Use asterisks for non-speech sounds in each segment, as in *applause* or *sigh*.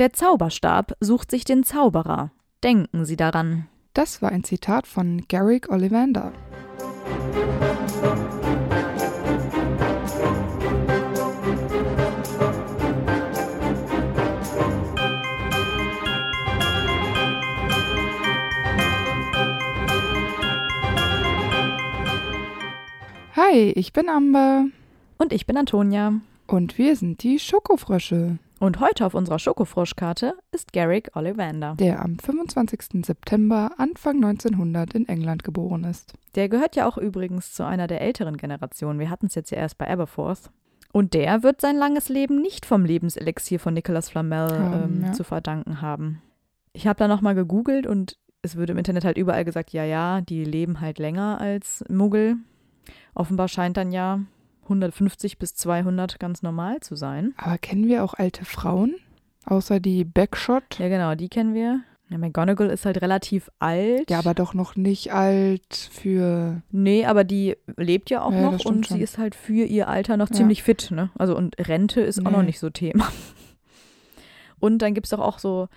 Der Zauberstab sucht sich den Zauberer. Denken Sie daran. Das war ein Zitat von Garrick Ollivander. Hi, ich bin Amber. Und ich bin Antonia. Und wir sind die Schokofrösche. Und heute auf unserer Schokofroschkarte ist Garrick Ollivander. Der am 25. September Anfang 1900 in England geboren ist. Der gehört ja auch übrigens zu einer der älteren Generationen. Wir hatten es jetzt ja erst bei Aberforth. Und der wird sein langes Leben nicht vom Lebenselixier von Nicholas Flamel Ähm, ähm, ja. zu verdanken haben. Ich habe da nochmal gegoogelt und es wird im Internet halt überall gesagt, ja, ja, die leben halt länger als Muggel. Offenbar scheint dann ja 150 bis 200 ganz normal zu sein. Aber kennen wir auch alte Frauen? Außer die Backshot? Ja, genau, die kennen wir. Ja, McGonagall ist halt relativ alt. Ja, aber doch noch nicht alt für. Nee, aber die lebt ja auch Ja, noch und schon. sie ist halt für ihr Alter noch Ja. ziemlich fit, ne? Also und Rente ist auch noch Nee. nicht so Thema. *laughs* Und dann gibt es doch auch so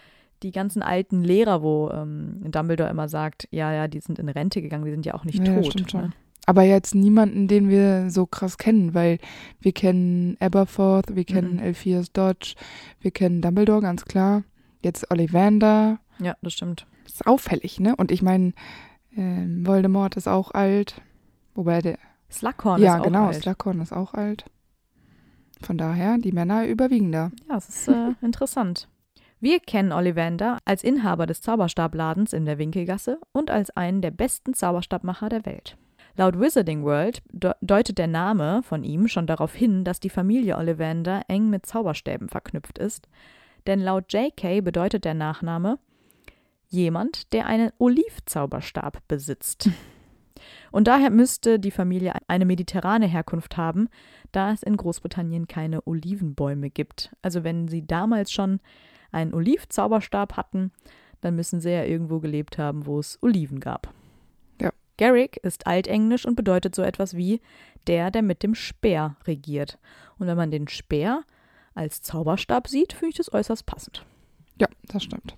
die ganzen alten Lehrer, wo ähm, Dumbledore immer sagt, ja, ja, die sind in Rente gegangen, die sind ja auch nicht tot. stimmt schon. Ne? Aber jetzt niemanden, den wir so krass kennen, weil wir kennen Aberforth, wir kennen Mhm. Elphias Dodge, wir kennen Dumbledore, ganz klar. Jetzt Ollivander. Ja, das stimmt. Ist auffällig, ne? Und ich meine, ähm, Voldemort ist auch alt. Wobei der. Slughorn ja, ist auch genau, alt. Slughorn ist auch alt. Von daher, die Männer überwiegen da. Ja, das ist äh, *laughs* interessant. Wir kennen Ollivander als Inhaber des Zauberstabladens in der Winkelgasse und als einen der besten Zauberstabmacher der Welt. Laut Wizarding World de deutet der Name von ihm schon darauf hin, dass die Familie Ollivander eng mit Zauberstäben verknüpft ist, denn laut JK bedeutet der Nachname jemand, der einen Olivzauberstab besitzt. *laughs* Und daher müsste die Familie eine mediterrane Herkunft haben, da es in Großbritannien keine Olivenbäume gibt. Also wenn sie damals schon einen Olivzauberstab hatten, dann müssen sie ja irgendwo gelebt haben, wo es Oliven gab. Garrick ist altenglisch und bedeutet so etwas wie der, der mit dem Speer regiert. Und wenn man den Speer als Zauberstab sieht, finde ich das äußerst passend. Ja, das stimmt.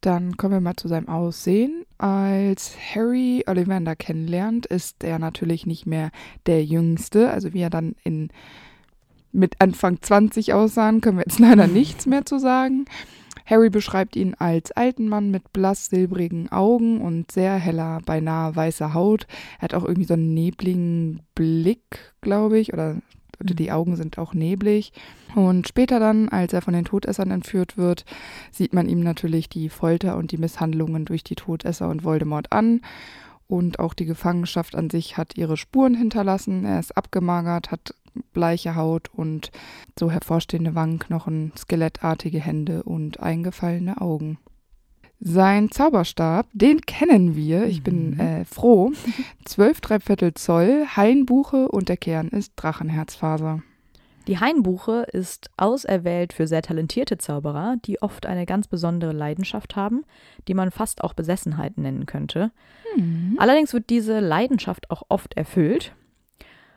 Dann kommen wir mal zu seinem Aussehen. Als Harry Ollivander kennenlernt, ist er natürlich nicht mehr der Jüngste. Also wie er dann in mit Anfang 20 aussahen, können wir jetzt *laughs* leider nichts mehr zu sagen. Harry beschreibt ihn als alten Mann mit blass silbrigen Augen und sehr heller, beinahe weißer Haut. Er hat auch irgendwie so einen nebligen Blick, glaube ich, oder, oder die Augen sind auch neblig. Und später dann, als er von den Todessern entführt wird, sieht man ihm natürlich die Folter und die Misshandlungen durch die Todesser und Voldemort an. Und auch die Gefangenschaft an sich hat ihre Spuren hinterlassen. Er ist abgemagert, hat bleiche Haut und so hervorstehende Wangenknochen, skelettartige Hände und eingefallene Augen. Sein Zauberstab, den kennen wir, ich bin Mhm. äh, froh. *laughs* 12 Dreiviertel Zoll, Hainbuche und der Kern ist Drachenherzfaser. Die Hainbuche ist auserwählt für sehr talentierte Zauberer, die oft eine ganz besondere Leidenschaft haben, die man fast auch Besessenheit nennen könnte. Allerdings wird diese Leidenschaft auch oft erfüllt.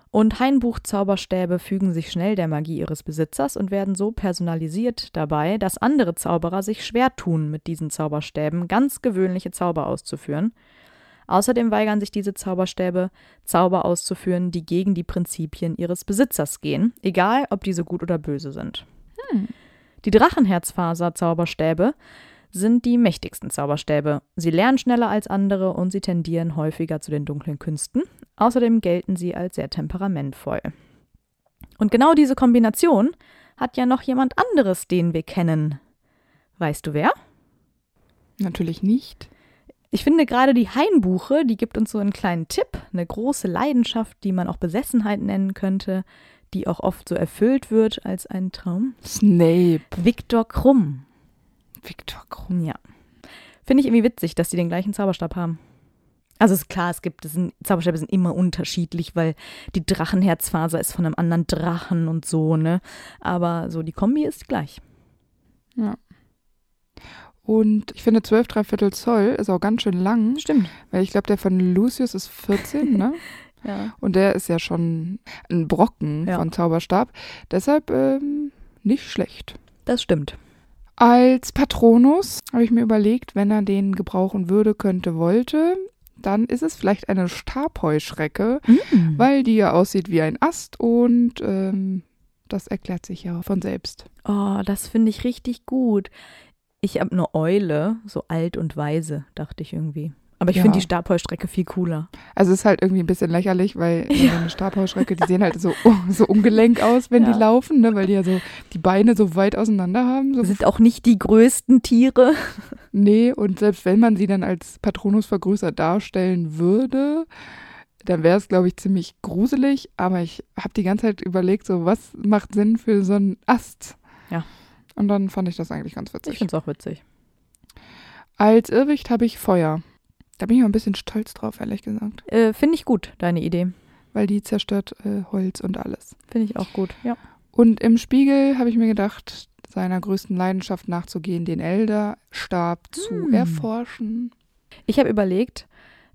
Und Hainbuch-Zauberstäbe fügen sich schnell der Magie ihres Besitzers und werden so personalisiert dabei, dass andere Zauberer sich schwer tun, mit diesen Zauberstäben ganz gewöhnliche Zauber auszuführen. Außerdem weigern sich diese Zauberstäbe, Zauber auszuführen, die gegen die Prinzipien ihres Besitzers gehen, egal ob diese gut oder böse sind. Die Drachenherzfaser-Zauberstäbe sind die mächtigsten Zauberstäbe. Sie lernen schneller als andere und sie tendieren häufiger zu den dunklen Künsten. Außerdem gelten sie als sehr temperamentvoll. Und genau diese Kombination hat ja noch jemand anderes, den wir kennen. Weißt du wer? Natürlich nicht. Ich finde gerade die Hainbuche, die gibt uns so einen kleinen Tipp, eine große Leidenschaft, die man auch Besessenheit nennen könnte, die auch oft so erfüllt wird als ein Traum. Snape. Viktor Krumm. Viktor Krumm. Ja. Finde ich irgendwie witzig, dass die den gleichen Zauberstab haben. Also ist klar, es gibt, es sind, Zauberstäbe sind immer unterschiedlich, weil die Drachenherzfaser ist von einem anderen Drachen und so, ne? Aber so die Kombi ist gleich. Ja. Und ich finde 12 Dreiviertel Zoll ist auch ganz schön lang, Stimmt. weil ich glaube, der von Lucius ist 14, ne? *laughs* Ja. Und der ist ja schon ein Brocken Ja. von Zauberstab. Deshalb ähm, nicht schlecht. Das stimmt. Als Patronus habe ich mir überlegt, wenn er den gebrauchen würde, könnte, wollte, dann ist es vielleicht eine Stabheuschrecke, Mm. weil die ja aussieht wie ein Ast und ähm, das erklärt sich ja von selbst. Oh, das finde ich richtig gut. Ich habe eine Eule, so alt und weise, dachte ich irgendwie. Aber ich Ja. finde die Stabheustrecke viel cooler. Also es ist halt irgendwie ein bisschen lächerlich, weil *laughs* so eine Stabheuschrecke, die sehen halt so, *laughs* so ungelenk aus, wenn Ja. die laufen, ne? weil die ja so die Beine so weit auseinander haben. So Das sind auch nicht die größten Tiere. *laughs* Nee, und selbst wenn man sie dann als Patronus vergrößert darstellen würde, dann wäre es, glaube ich, ziemlich gruselig. Aber ich habe die ganze Zeit überlegt, so was macht Sinn für so einen Ast? Ja. Und dann fand ich das eigentlich ganz Ich witzig. finde es auch witzig. Als Irrwicht habe ich Feuer. Da bin ich auch ein bisschen stolz drauf, ehrlich gesagt. Äh, finde ich gut, deine Idee. Weil die zerstört äh, Holz und alles. Finde ich auch gut, ja. Und im Spiegel habe ich mir gedacht, seiner größten Leidenschaft nachzugehen, den Elderstab zu Hm. erforschen. Ich habe überlegt,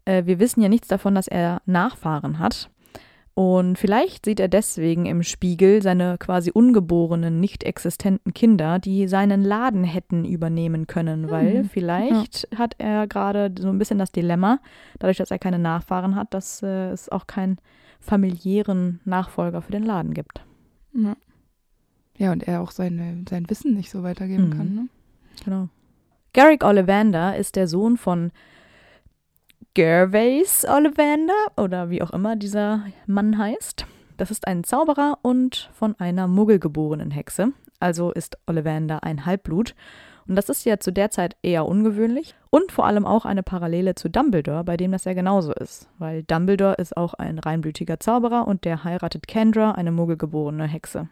äh, wir wissen ja nichts davon, dass er Nachfahren hat. Und vielleicht sieht er deswegen im Spiegel seine quasi ungeborenen, nicht existenten Kinder, die seinen Laden hätten übernehmen können, weil Hm, vielleicht hat er gerade so ein bisschen das Dilemma, dadurch, dass er keine Nachfahren hat, dass äh, es auch keinen familiären Nachfolger für den Laden gibt. Ja. Ja, und er auch seine, sein Wissen nicht so weitergeben Mhm. kann. Ne? Genau. Garrick Ollivander ist der Sohn von Gervais Ollivander oder wie auch immer dieser Mann heißt. Das ist ein Zauberer und von einer muggelgeborenen Hexe. Also ist Ollivander ein Halbblut. Und das ist ja zu der Zeit eher ungewöhnlich und vor allem auch eine Parallele zu Dumbledore, bei dem das ja genauso ist. Weil Dumbledore ist auch ein reinblütiger Zauberer und der heiratet Kendra, eine muggelgeborene Hexe.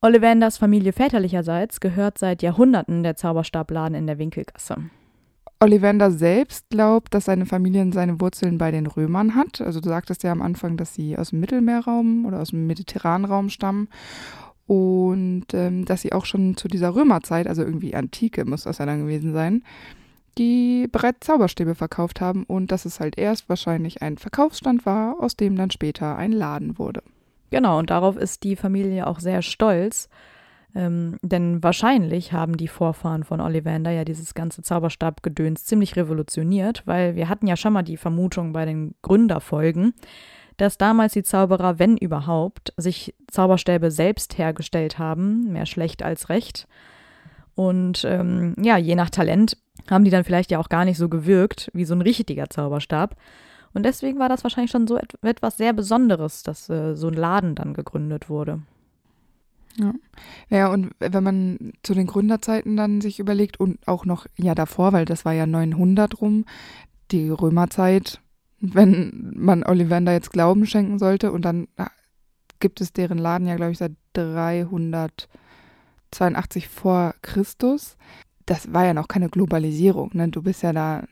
Ollivanders Familie väterlicherseits gehört seit Jahrhunderten der Zauberstabladen in der Winkelgasse. Ollivander selbst glaubt, dass seine Familie seine Wurzeln bei den Römern hat. Also du sagtest ja am Anfang, dass sie aus dem Mittelmeerraum oder aus dem mediterranen Raum stammen. Und ähm, dass sie auch schon zu dieser Römerzeit, also irgendwie Antike muss das ja dann gewesen sein, die bereits Zauberstäbe verkauft haben und dass es halt erst wahrscheinlich ein Verkaufsstand war, aus dem dann später ein Laden wurde. Genau, und darauf ist die Familie auch sehr stolz. Ähm, denn wahrscheinlich haben die Vorfahren von Ollivander ja dieses ganze Zauberstabgedöns ziemlich revolutioniert, weil wir hatten ja schon mal die Vermutung bei den Gründerfolgen, dass damals die Zauberer, wenn überhaupt, sich Zauberstäbe selbst hergestellt haben, mehr schlecht als recht. Und ähm, ja, je nach Talent haben die dann vielleicht ja auch gar nicht so gewirkt wie so ein richtiger Zauberstab. Und deswegen war das wahrscheinlich schon so et etwas sehr Besonderes, dass äh, so ein Laden dann gegründet wurde. Ja, und wenn man zu den Gründerzeiten dann sich überlegt und auch noch, ja davor, weil das war ja 900 rum, die Römerzeit, wenn man Ollivander jetzt Glauben schenken sollte und dann ah, gibt es deren Laden ja, glaube ich, seit 382 vor Christus. Das war ja noch keine Globalisierung, ne? Du bist ja da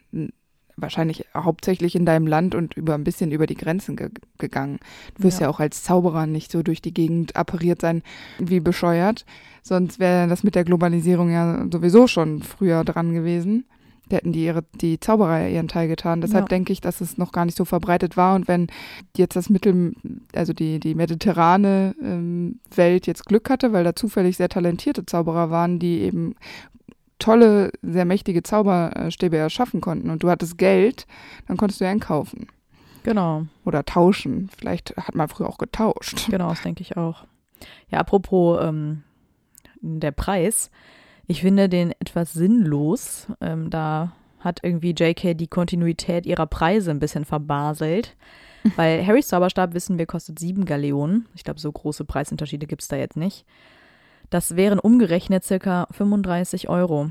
wahrscheinlich hauptsächlich in deinem Land und über ein bisschen über die Grenzen ge gegangen. Du wirst ja. Ja. auch als Zauberer nicht so durch die Gegend appariert sein wie bescheuert. Sonst wäre das mit der Globalisierung ja sowieso schon früher dran gewesen. Da hätten die ihre, die Zauberer ihren Teil getan. Deshalb Ja. denke ich, dass es noch gar nicht so verbreitet war. Und wenn jetzt das Mittel, also die, die mediterrane ähm, Welt jetzt Glück hatte, weil da zufällig sehr talentierte Zauberer waren, die eben tolle, sehr mächtige Zauberstäbe erschaffen konnten und du hattest Geld, dann konntest du ja einen kaufen. Genau, Oder tauschen. Vielleicht hat man früher auch getauscht. genau, das denke ich auch. Ja, apropos ähm, der Preis. Ich finde den etwas sinnlos. Ähm, da hat irgendwie JK die Kontinuität ihrer Preise ein bisschen verbaselt. *laughs* Weil Harrys Zauberstab, wissen wir, kostet sieben Galeonen. Ich glaube, so große Preisunterschiede gibt es da jetzt nicht. Das wären umgerechnet circa 35 Euro.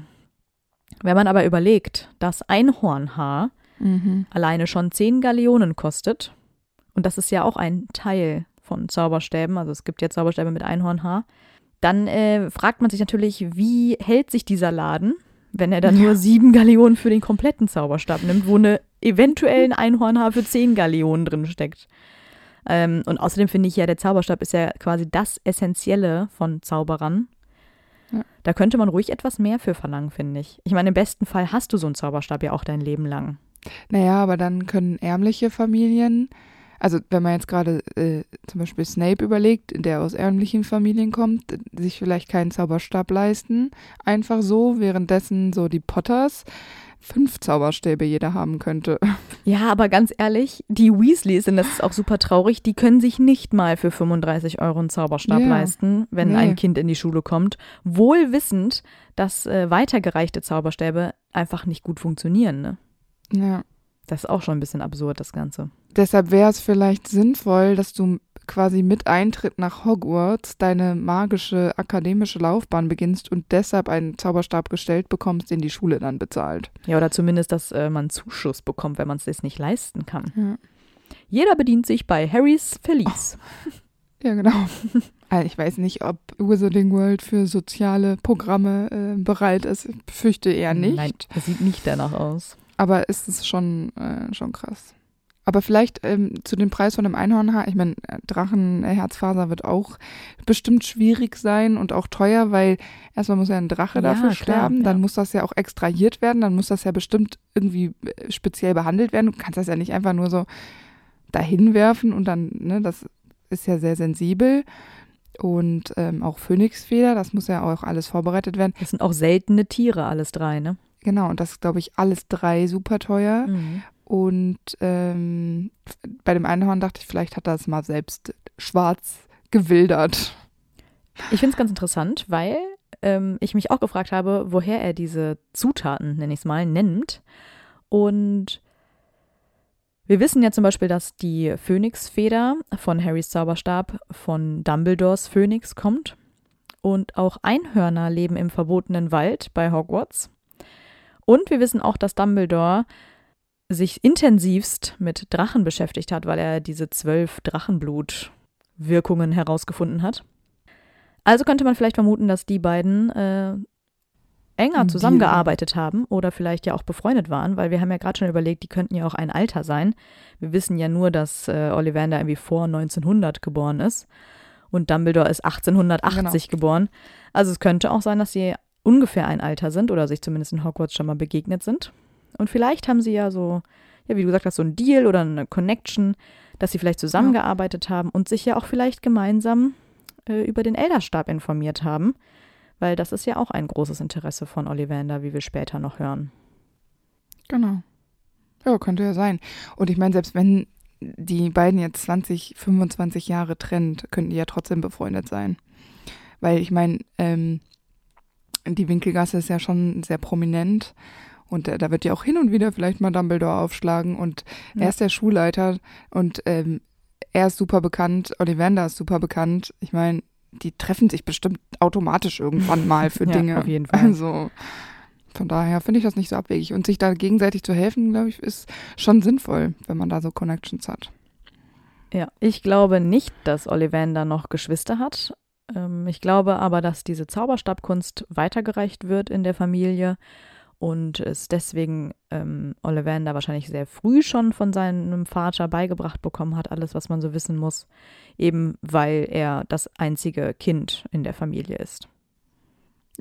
Wenn man aber überlegt, dass Einhornhaar Mhm. alleine schon 10 Galeonen kostet, und das ist ja auch ein Teil von Zauberstäben, also es gibt ja Zauberstäbe mit Einhornhaar, dann äh, fragt man sich natürlich, wie hält sich dieser Laden, wenn er dann nur sieben Galeonen für den kompletten Zauberstab nimmt, wo eine eventuell ein Einhornhaar für 10 Galeonen drin steckt. Ähm, und außerdem finde ich ja, der Zauberstab ist ja quasi das Essentielle von Zauberern. Ja. Da könnte man ruhig etwas mehr für verlangen, finde ich. Ich meine, im besten Fall hast du so einen Zauberstab ja auch dein Leben lang. Naja, aber dann können ärmliche Familien, also wenn man jetzt gerade äh, zum Beispiel Snape überlegt, der aus ärmlichen Familien kommt, sich vielleicht keinen Zauberstab leisten, einfach so, währenddessen so die Potters fünf Zauberstäbe jeder haben könnte. *laughs* Ja, aber ganz ehrlich, die Weasleys, und das ist auch super traurig, die können sich nicht mal für 35 Euro einen Zauberstab ja. leisten, wenn nee. ein Kind in die Schule kommt. Wohl wissend, dass äh, weitergereichte Zauberstäbe einfach nicht gut funktionieren. Ne? Ja. Das ist auch schon ein bisschen absurd, das Ganze. Deshalb wäre es vielleicht sinnvoll, dass du quasi mit Eintritt nach Hogwarts deine magische akademische Laufbahn beginnst und deshalb einen Zauberstab gestellt bekommst, den die Schule dann bezahlt. Ja, oder zumindest, dass äh, man Zuschuss bekommt, wenn man es sich nicht leisten kann. Ja. Jeder bedient sich bei Harrys Verlies. Oh. Ja, genau. Also *laughs* ich weiß nicht, ob Wizarding World für soziale Programme äh, bereit ist. Ich befürchte eher nicht. Nein, es sieht nicht danach aus. Aber ist es schon, äh, schon krass. Aber vielleicht ähm, zu dem Preis von einem Einhornhaar, ich meine, Drachenherzfaser wird auch bestimmt schwierig sein und auch teuer, weil erstmal muss ja ein Drache ja, dafür sterben, klar, dann ja. muss das ja auch extrahiert werden, dann muss das ja bestimmt irgendwie äh, speziell behandelt werden. Du kannst das ja nicht einfach nur so dahin werfen und dann, ne, das ist ja sehr sensibel. Und ähm, auch Phönixfeder, das muss ja auch alles vorbereitet werden. Das sind auch seltene Tiere, alles drei, ne? Genau, und das ist, glaube ich, alles drei super teuer. Mhm. Und ähm, bei dem Einhorn dachte ich, vielleicht hat er es mal selbst schwarz gewildert. Ich finde es ganz interessant, weil ähm, ich mich auch gefragt habe, woher er diese Zutaten, nenne ich es mal, nennt. Und wir wissen ja zum Beispiel, dass die Phönixfeder von Harrys Zauberstab von Dumbledores Phönix kommt. Und auch Einhörner leben im verbotenen Wald bei Hogwarts. Und wir wissen auch, dass Dumbledore sich intensivst mit Drachen beschäftigt hat, weil er diese zwölf Drachenblut-Wirkungen herausgefunden hat. Also könnte man vielleicht vermuten, dass die beiden äh, enger zusammengearbeitet haben oder vielleicht ja auch befreundet waren, weil wir haben ja gerade schon überlegt, die könnten ja auch ein Alter sein. Wir wissen ja nur, dass äh, Ollivander irgendwie vor 1900 geboren ist und Dumbledore ist 1880 genau. geboren. Also es könnte auch sein, dass sie ungefähr ein Alter sind oder sich zumindest in Hogwarts schon mal begegnet sind. Und vielleicht haben sie ja so, ja, wie du gesagt hast, so ein Deal oder eine Connection, dass sie vielleicht zusammengearbeitet ja. haben und sich ja auch vielleicht gemeinsam äh, über den Elderstab informiert haben. Weil das ist ja auch ein großes Interesse von Ollivander, wie wir später noch hören. Genau. Ja, könnte ja sein. Und ich meine, selbst wenn die beiden jetzt 20, 25 Jahre trennt, könnten die ja trotzdem befreundet sein. Weil ich meine, ähm, die Winkelgasse ist ja schon sehr prominent und äh, da wird ja auch hin und wieder vielleicht mal Dumbledore aufschlagen und ja. er ist der Schulleiter und ähm, er ist super bekannt, Ollivander ist super bekannt. Ich meine, die treffen sich bestimmt automatisch irgendwann mal für *laughs* ja, Dinge. Auf jeden Fall. Also von daher finde ich das nicht so abwegig. Und sich da gegenseitig zu helfen, glaube ich, ist schon sinnvoll, wenn man da so Connections hat. Ja, ich glaube nicht, dass Ollivander noch Geschwister hat. Ähm, ich glaube aber, dass diese Zauberstabkunst weitergereicht wird in der Familie und es deswegen ähm, Ollivander wahrscheinlich sehr früh schon von seinem Vater beigebracht bekommen hat, alles, was man so wissen muss, eben weil er das einzige Kind in der Familie ist.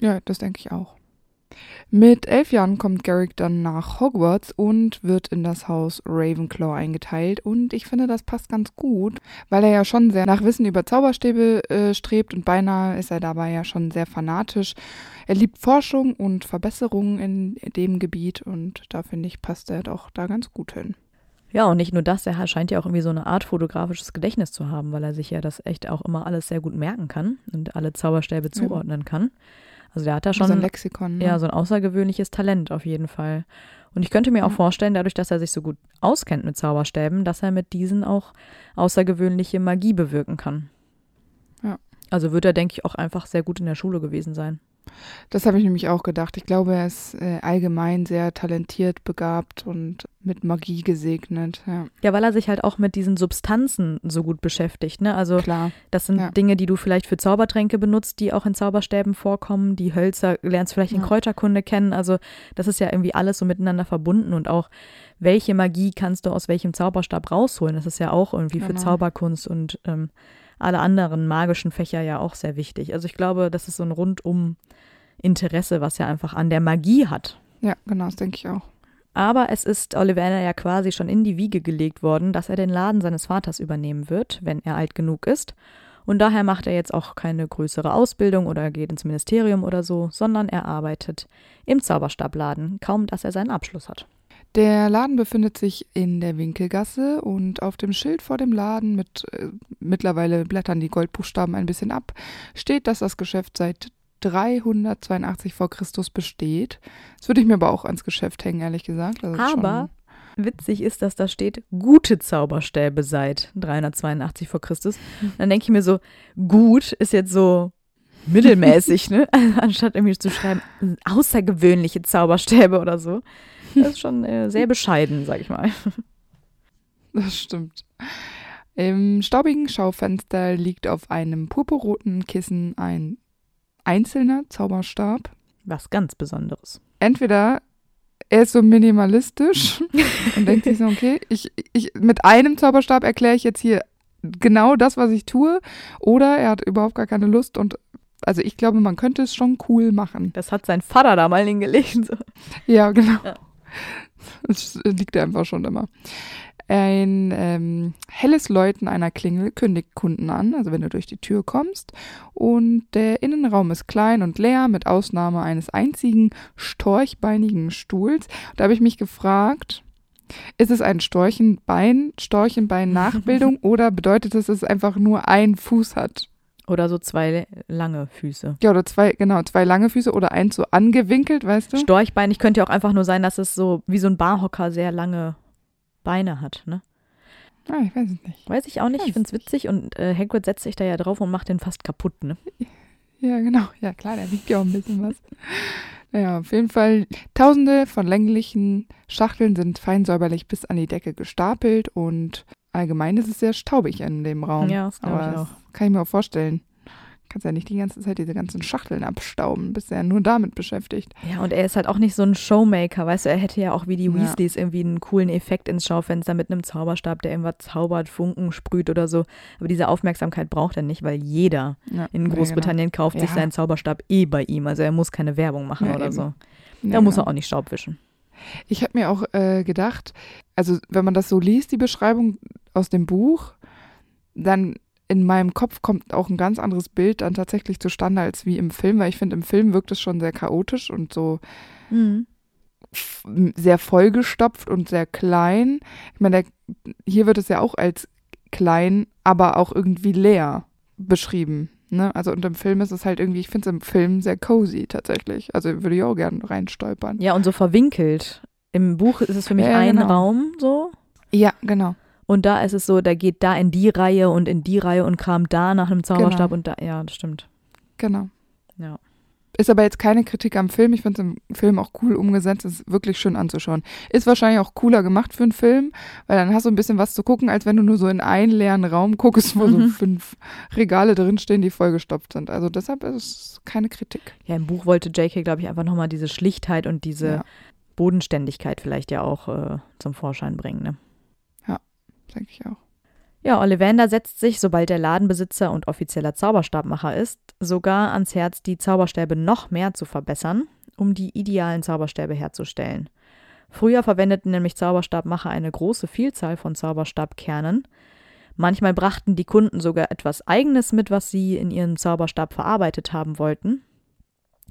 Ja, das denke ich auch. Mit elf Jahren kommt Garrick dann nach Hogwarts und wird in das Haus Ravenclaw eingeteilt. Und ich finde, das passt ganz gut, weil er ja schon sehr nach Wissen über Zauberstäbe äh, strebt und beinahe ist er dabei ja schon sehr fanatisch. Er liebt Forschung und Verbesserungen in dem Gebiet und da finde ich, passt er doch da ganz gut hin. Ja, und nicht nur das, er scheint ja auch irgendwie so eine Art fotografisches Gedächtnis zu haben, weil er sich ja das echt auch immer alles sehr gut merken kann und alle Zauberstäbe zuordnen kann. Also der hat da schon so ein Lexikon. Ne? Ja, so ein außergewöhnliches Talent auf jeden Fall. Und ich könnte mir auch vorstellen, dadurch, dass er sich so gut auskennt mit Zauberstäben, dass er mit diesen auch außergewöhnliche Magie bewirken kann. Ja. Also wird er, denke ich, auch einfach sehr gut in der Schule gewesen sein. Das habe ich nämlich auch gedacht. Ich glaube, er ist äh, allgemein sehr talentiert, begabt und mit Magie gesegnet. Ja. ja, weil er sich halt auch mit diesen Substanzen so gut beschäftigt. Ne? Also Klar. das sind ja. Dinge, die du vielleicht für Zaubertränke benutzt, die auch in Zauberstäben vorkommen. Die Hölzer lernst vielleicht in ja. Kräuterkunde kennen. Also das ist ja irgendwie alles so miteinander verbunden und auch welche Magie kannst du aus welchem Zauberstab rausholen. Das ist ja auch irgendwie genau. für Zauberkunst und ähm, alle anderen magischen Fächer ja auch sehr wichtig. Also ich glaube, das ist so ein rundum Interesse, was er einfach an der Magie hat. Ja, genau, das denke ich auch. Aber es ist Ollivander ja quasi schon in die Wiege gelegt worden, dass er den Laden seines Vaters übernehmen wird, wenn er alt genug ist. Und daher macht er jetzt auch keine größere Ausbildung oder geht ins Ministerium oder so, sondern er arbeitet im Zauberstabladen, kaum dass er seinen Abschluss hat. Der Laden befindet sich in der Winkelgasse und auf dem Schild vor dem Laden mit äh, mittlerweile blättern die Goldbuchstaben ein bisschen ab, steht, dass das Geschäft seit 382 vor Christus besteht. Das würde ich mir aber auch ans Geschäft hängen, ehrlich gesagt. Also aber witzig ist, dass da steht, gute Zauberstäbe seit 382 vor Christus. Dann denke ich mir so, gut ist jetzt so mittelmäßig, ne? *laughs* Also anstatt irgendwie zu schreiben, außergewöhnliche Zauberstäbe oder so. Das ist schon äh, sehr bescheiden, sag ich mal. Das stimmt. Im staubigen Schaufenster liegt auf einem purpurroten Kissen ein einzelner Zauberstab. Was ganz Besonderes. Entweder er ist so minimalistisch *laughs* und denkt sich so, okay, ich, ich, mit einem Zauberstab erkläre ich jetzt hier genau das, was ich tue, oder er hat überhaupt gar keine Lust und also ich glaube, man könnte es schon cool machen. Das hat sein Vater da mal hingelegt. So. Ja, genau. Ja. Das liegt einfach schon immer. Ein ähm, helles Läuten einer Klingel kündigt Kunden an, also wenn du durch die Tür kommst. Und der Innenraum ist klein und leer, mit Ausnahme eines einzigen storchbeinigen Stuhls. Da habe ich mich gefragt, ist es ein Storchenbein, Storchenbein-Nachbildung *laughs* oder bedeutet es, dass es einfach nur ein Fuß hat? Oder so zwei lange Füße. Ja, oder zwei, genau, zwei lange Füße oder eins so angewinkelt, weißt du? Storchbein, ich könnte ja auch einfach nur sein, dass es so wie so ein Barhocker sehr lange Beine hat, ne? Ah, ich weiß es nicht. Weiß ich auch nicht, ich finde es witzig und äh, Hagrid setzt sich da ja drauf und macht den fast kaputt, ne? Ja, genau. Ja, klar, der wiegt ja auch ein bisschen was. Naja, auf jeden Fall, tausende von länglichen Schachteln sind fein säuberlich bis an die Decke gestapelt und allgemein ist es sehr staubig in dem Raum. Ja, das glaube ich auch. Kann ich mir auch vorstellen. Kannst ja nicht die ganze Zeit diese ganzen Schachteln abstauben, bist ja nur damit beschäftigt. Ja, und er ist halt auch nicht so ein Showmaker, weißt du, er hätte ja auch wie die Weasleys ja. irgendwie einen coolen Effekt ins Schaufenster mit einem Zauberstab, der irgendwas zaubert, Funken sprüht oder so. Aber diese Aufmerksamkeit braucht er nicht, weil jeder ja, in Großbritannien genau. kauft sich seinen Zauberstab eh bei ihm. Also er muss keine Werbung machen oder eben. so. Da muss genau. er auch nicht Staub wischen. Ich habe mir auch äh, gedacht, also wenn man das so liest, die Beschreibung aus dem Buch, dann in meinem Kopf kommt auch ein ganz anderes Bild dann tatsächlich zustande als wie im Film, weil ich finde, im Film wirkt es schon sehr chaotisch und so mhm. sehr vollgestopft und sehr klein. Ich meine, hier wird es ja auch als klein, aber auch irgendwie leer beschrieben. Ne? Also und im Film ist es halt irgendwie, ich finde es im Film sehr cozy tatsächlich. Also würde ich auch gerne reinstolpern. Ja, und so verwinkelt. Im Buch ist es für mich ja, ein genau. Raum so. Ja, genau. Und da ist es so, da geht da in die Reihe und in die Reihe und kramt da nach einem Zauberstab genau. und da, ja, das stimmt. Genau. Ja. Ist aber jetzt keine Kritik am Film. Ich finde es im Film auch cool umgesetzt. Ist wirklich schön anzuschauen. Ist wahrscheinlich auch cooler gemacht für einen Film, weil dann hast du ein bisschen was zu gucken, als wenn du nur so in einen leeren Raum guckst, wo mhm. so fünf Regale drinstehen, die vollgestopft sind. Also deshalb ist es keine Kritik. Ja, im Buch wollte J.K., glaube ich, einfach nochmal diese Schlichtheit und diese ja. Bodenständigkeit vielleicht ja auch äh, zum Vorschein bringen. Ne? denke ich auch. Ja, Ollivander setzt sich, sobald er Ladenbesitzer und offizieller Zauberstabmacher ist, sogar ans Herz, die Zauberstäbe noch mehr zu verbessern, um die idealen Zauberstäbe herzustellen. Früher verwendeten nämlich Zauberstabmacher eine große Vielzahl von Zauberstabkernen. Manchmal brachten die Kunden sogar etwas Eigenes mit, was sie in ihrem Zauberstab verarbeitet haben wollten.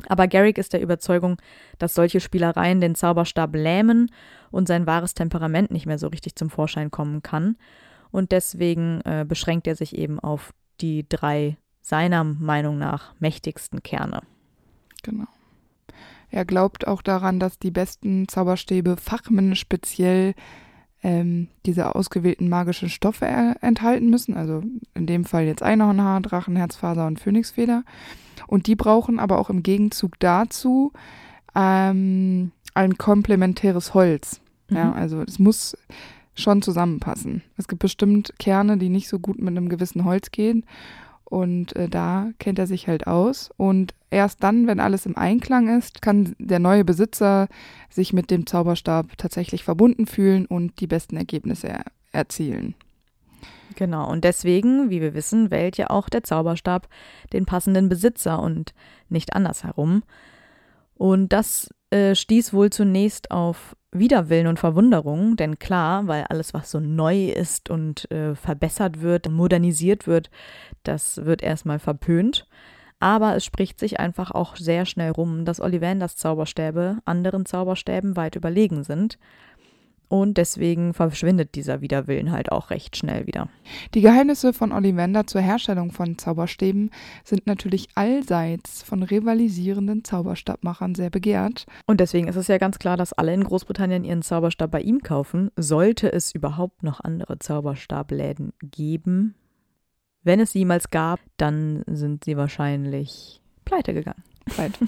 Aber Garrick ist der Überzeugung, dass solche Spielereien den Zauberstab lähmen und sein wahres Temperament nicht mehr so richtig zum Vorschein kommen kann. Und deswegen äh, beschränkt er sich eben auf die drei seiner Meinung nach mächtigsten Kerne. Genau. Er glaubt auch daran, dass die besten Zauberstäbe fachmännisch speziell ähm, diese ausgewählten magischen Stoffe enthalten müssen. Also in dem Fall jetzt Einhornhaar, Drachenherzfaser und Phönixfeder. Und die brauchen aber auch im Gegenzug dazu ähm, ein komplementäres Holz. Mhm. Ja, also es muss schon zusammenpassen. Es gibt bestimmt Kerne, die nicht so gut mit einem gewissen Holz gehen. Und äh, da kennt er sich halt aus. Und erst dann, wenn alles im Einklang ist, kann der neue Besitzer sich mit dem Zauberstab tatsächlich verbunden fühlen und die besten Ergebnisse er erzielen. Genau, und deswegen, wie wir wissen, wählt ja auch der Zauberstab den passenden Besitzer und nicht andersherum. Und das äh, stieß wohl zunächst auf Widerwillen und Verwunderung, denn klar, weil alles, was so neu ist und äh, verbessert wird, modernisiert wird, das wird erstmal verpönt. Aber es spricht sich einfach auch sehr schnell rum, dass Ollivanders Zauberstäbe anderen Zauberstäben weit überlegen sind. Und deswegen verschwindet dieser Widerwillen halt auch recht schnell wieder. Die Geheimnisse von Ollivander zur Herstellung von Zauberstäben sind natürlich allseits von rivalisierenden Zauberstabmachern sehr begehrt. Und deswegen ist es ja ganz klar, dass alle in Großbritannien ihren Zauberstab bei ihm kaufen. Sollte es überhaupt noch andere Zauberstabläden geben, wenn es sie jemals gab, dann sind sie wahrscheinlich pleite gegangen. Pleite.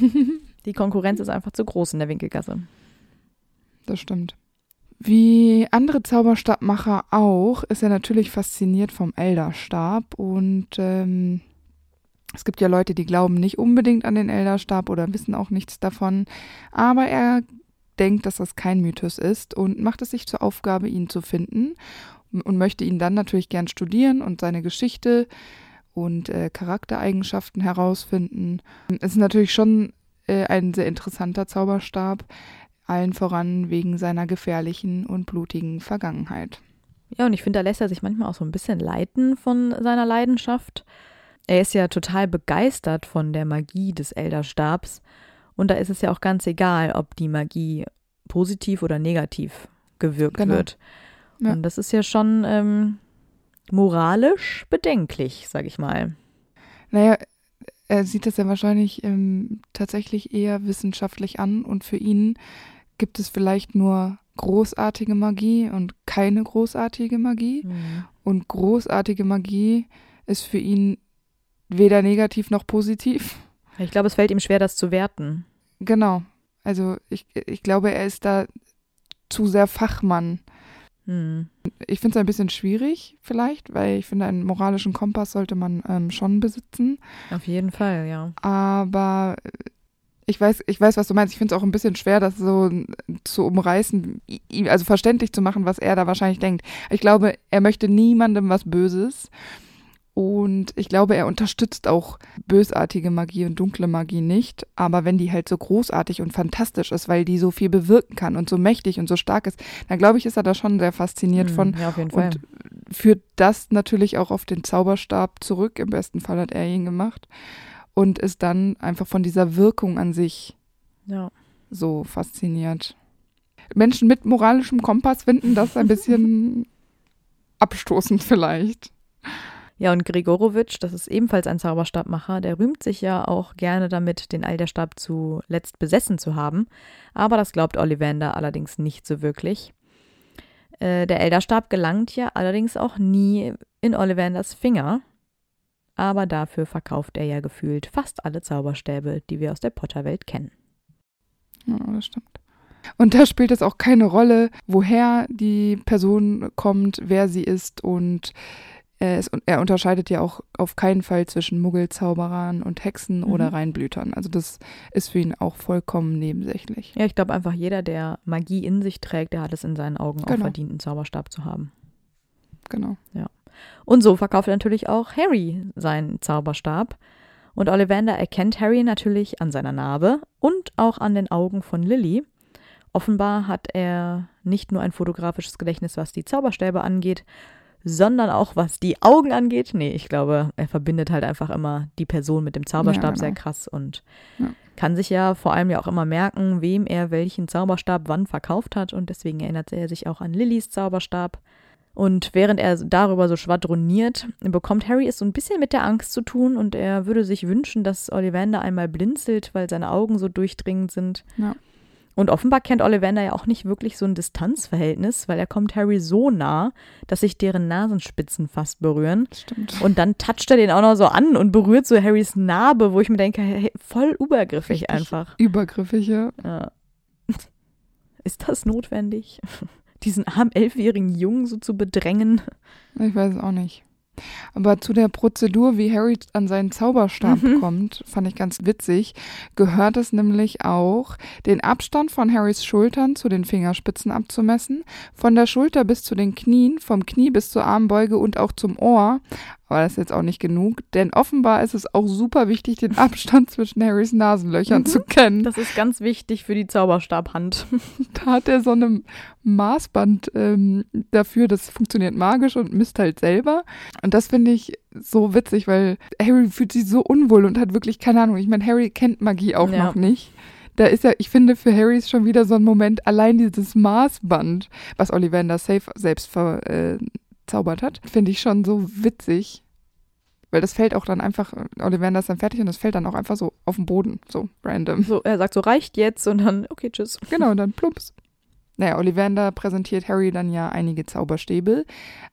*laughs* Die Konkurrenz ist einfach zu groß in der Winkelgasse. Das stimmt. Wie andere Zauberstabmacher auch, ist er natürlich fasziniert vom Elderstab. Und ähm, es gibt ja Leute, die glauben nicht unbedingt an den Elderstab oder wissen auch nichts davon, aber er denkt, dass das kein Mythos ist und macht es sich zur Aufgabe, ihn zu finden. Und möchte ihn dann natürlich gern studieren und seine Geschichte und äh, Charaktereigenschaften herausfinden. Es ist natürlich schon äh, ein sehr interessanter Zauberstab, allen voran wegen seiner gefährlichen und blutigen Vergangenheit. Ja, und ich finde, da lässt er sich manchmal auch so ein bisschen leiten von seiner Leidenschaft. Er ist ja total begeistert von der Magie des Elderstabs. Und da ist es ja auch ganz egal, ob die Magie positiv oder negativ gewirkt genau. wird. Ja. Und das ist ja schon ähm, moralisch bedenklich, sag ich mal. Naja, er sieht das ja wahrscheinlich ähm, tatsächlich eher wissenschaftlich an und für ihn gibt es vielleicht nur großartige Magie und keine großartige Magie. Mhm. Und großartige Magie ist für ihn weder negativ noch positiv. Ich glaube, es fällt ihm schwer, das zu werten. Genau. Also ich, ich glaube, er ist da zu sehr Fachmann hm. Ich finde es ein bisschen schwierig, vielleicht, weil ich finde, einen moralischen Kompass sollte man ähm, schon besitzen. Auf jeden Fall, ja. Aber ich weiß, ich weiß, was du meinst. Ich finde es auch ein bisschen schwer, das so zu umreißen, also verständlich zu machen, was er da wahrscheinlich denkt. Ich glaube, er möchte niemandem was Böses. Und ich glaube, er unterstützt auch bösartige Magie und dunkle Magie nicht. Aber wenn die halt so großartig und fantastisch ist, weil die so viel bewirken kann und so mächtig und so stark ist, dann glaube ich, ist er da schon sehr fasziniert mhm, von. Ja, auf jeden Fall. Und führt das natürlich auch auf den Zauberstab zurück. Im besten Fall hat er ihn gemacht. Und ist dann einfach von dieser Wirkung an sich ja. so fasziniert. Menschen mit moralischem Kompass finden das ein bisschen *laughs* abstoßend vielleicht. Ja, und Grigorowitsch, das ist ebenfalls ein Zauberstabmacher, der rühmt sich ja auch gerne damit, den Elderstab zuletzt besessen zu haben. Aber das glaubt Ollivander allerdings nicht so wirklich. Äh, der Elderstab gelangt ja allerdings auch nie in Ollivanders Finger. Aber dafür verkauft er ja gefühlt fast alle Zauberstäbe, die wir aus der Potterwelt kennen. Ja, das stimmt. Und da spielt es auch keine Rolle, woher die Person kommt, wer sie ist und er, ist, er unterscheidet ja auch auf keinen Fall zwischen Muggelzauberern und Hexen mhm. oder Reinblütern. Also das ist für ihn auch vollkommen nebensächlich. Ja, ich glaube einfach, jeder, der Magie in sich trägt, der hat es in seinen Augen genau. auch verdient, einen Zauberstab zu haben. Genau. Ja. Und so verkauft natürlich auch Harry seinen Zauberstab. Und Ollivander erkennt Harry natürlich an seiner Narbe und auch an den Augen von Lily. Offenbar hat er nicht nur ein fotografisches Gedächtnis, was die Zauberstäbe angeht, sondern auch was die Augen angeht. Nee, ich glaube, er verbindet halt einfach immer die Person mit dem Zauberstab ja, genau. sehr krass und ja. kann sich ja vor allem ja auch immer merken, wem er welchen Zauberstab wann verkauft hat und deswegen erinnert er sich auch an Lillys Zauberstab. Und während er darüber so schwadroniert, bekommt Harry es so ein bisschen mit der Angst zu tun und er würde sich wünschen, dass Ollivander einmal blinzelt, weil seine Augen so durchdringend sind. Ja. Und offenbar kennt Ollivander ja auch nicht wirklich so ein Distanzverhältnis, weil er kommt Harry so nah, dass sich deren Nasenspitzen fast berühren. Stimmt. Und dann toucht er den auch noch so an und berührt so Harrys Narbe, wo ich mir denke, hey, voll übergriffig Richtig einfach. Übergriffig, ja. ja. *laughs* Ist das notwendig? Diesen armen elfjährigen Jungen so zu bedrängen? Ich weiß es auch nicht. Aber zu der Prozedur, wie Harry an seinen Zauberstab mhm. kommt, fand ich ganz witzig, gehört es nämlich auch, den Abstand von Harrys Schultern zu den Fingerspitzen abzumessen, von der Schulter bis zu den Knien, vom Knie bis zur Armbeuge und auch zum Ohr Aber das ist jetzt auch nicht genug, denn offenbar ist es auch super wichtig, den Abstand *laughs* zwischen Harrys Nasenlöchern Mhm. zu kennen. Das ist ganz wichtig für die Zauberstabhand. *laughs* Da hat er so ein Maßband ähm, dafür, das funktioniert magisch und misst halt selber. Und das finde ich so witzig, weil Harry fühlt sich so unwohl und hat wirklich keine Ahnung. Ich meine, Harry kennt Magie auch Ja. noch nicht. Da ist ja, ich finde, für Harry ist schon wieder so ein Moment, allein dieses Maßband, was Ollivander safe selbst verzaubert hat, finde ich schon so witzig. Weil das fällt auch dann einfach, Ollivander ist dann fertig und das fällt dann auch einfach so auf den Boden, so random. So, er sagt so, reicht jetzt und dann, okay, tschüss. *laughs* Genau, und dann plumps. Naja, Ollivander präsentiert Harry dann ja einige Zauberstäbe,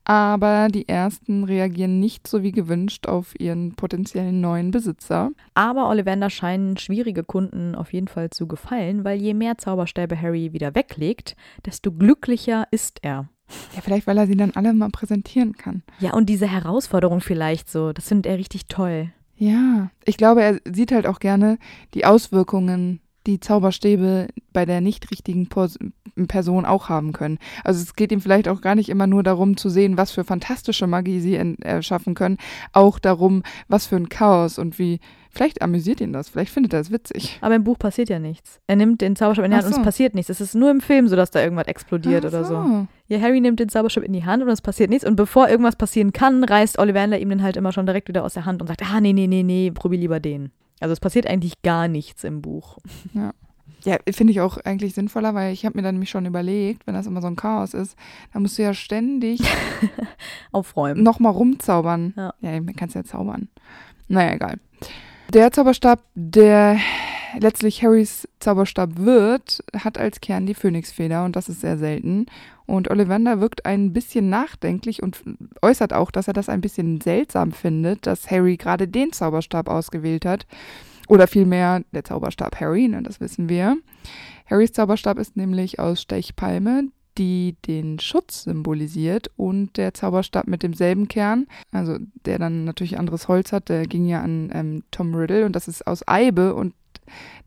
aber die ersten reagieren nicht so wie gewünscht auf ihren potenziellen neuen Besitzer. Aber Ollivander scheinen schwierige Kunden auf jeden Fall zu gefallen, weil je mehr Zauberstäbe Harry wieder weglegt, desto glücklicher ist er. Ja, vielleicht, weil er sie dann alle mal präsentieren kann. Ja, und diese Herausforderung vielleicht so, das findet er richtig toll. Ja, ich glaube, er sieht halt auch gerne die Auswirkungen, die Zauberstäbe bei der nicht richtigen Pos- Person auch haben können. Also es geht ihm vielleicht auch gar nicht immer nur darum zu sehen, was für fantastische Magie sie en- erschaffen können, auch darum, was für ein Chaos und wie, vielleicht amüsiert ihn das, vielleicht findet er es witzig. Aber im Buch passiert ja nichts. Er nimmt den Zauberstab in die Hand und so. es passiert nichts. Es ist nur im Film so, dass da irgendwas explodiert Ach oder so. Ja, Harry nimmt den Zauberstab in die Hand und es passiert nichts. Und bevor irgendwas passieren kann, reißt Ollivander ihm den halt immer schon direkt wieder aus der Hand und sagt, ah, nee, nee, nee, nee, probier lieber den. Also es passiert eigentlich gar nichts im Buch. Ja, finde ich auch eigentlich sinnvoller, weil ich habe mir dann nämlich schon überlegt, wenn das immer so ein Chaos ist, dann musst du ja ständig *laughs* Aufräumen. nochmal rumzaubern. Ja. ja, man kann es ja zaubern. Naja, egal. Der Zauberstab, der letztlich Harrys Zauberstab wird, hat als Kern die Phönixfeder und das ist sehr selten. Und Ollivander wirkt ein bisschen nachdenklich und äußert auch, dass er das ein bisschen seltsam findet, dass Harry gerade den Zauberstab ausgewählt hat. Oder vielmehr der Zauberstab Harry, ne, das wissen wir. Harrys Zauberstab ist nämlich aus Stechpalme, die den Schutz symbolisiert und der Zauberstab mit demselben Kern, also der dann natürlich anderes Holz hat, der ging ja an ähm, Tom Riddle und das ist aus Eibe und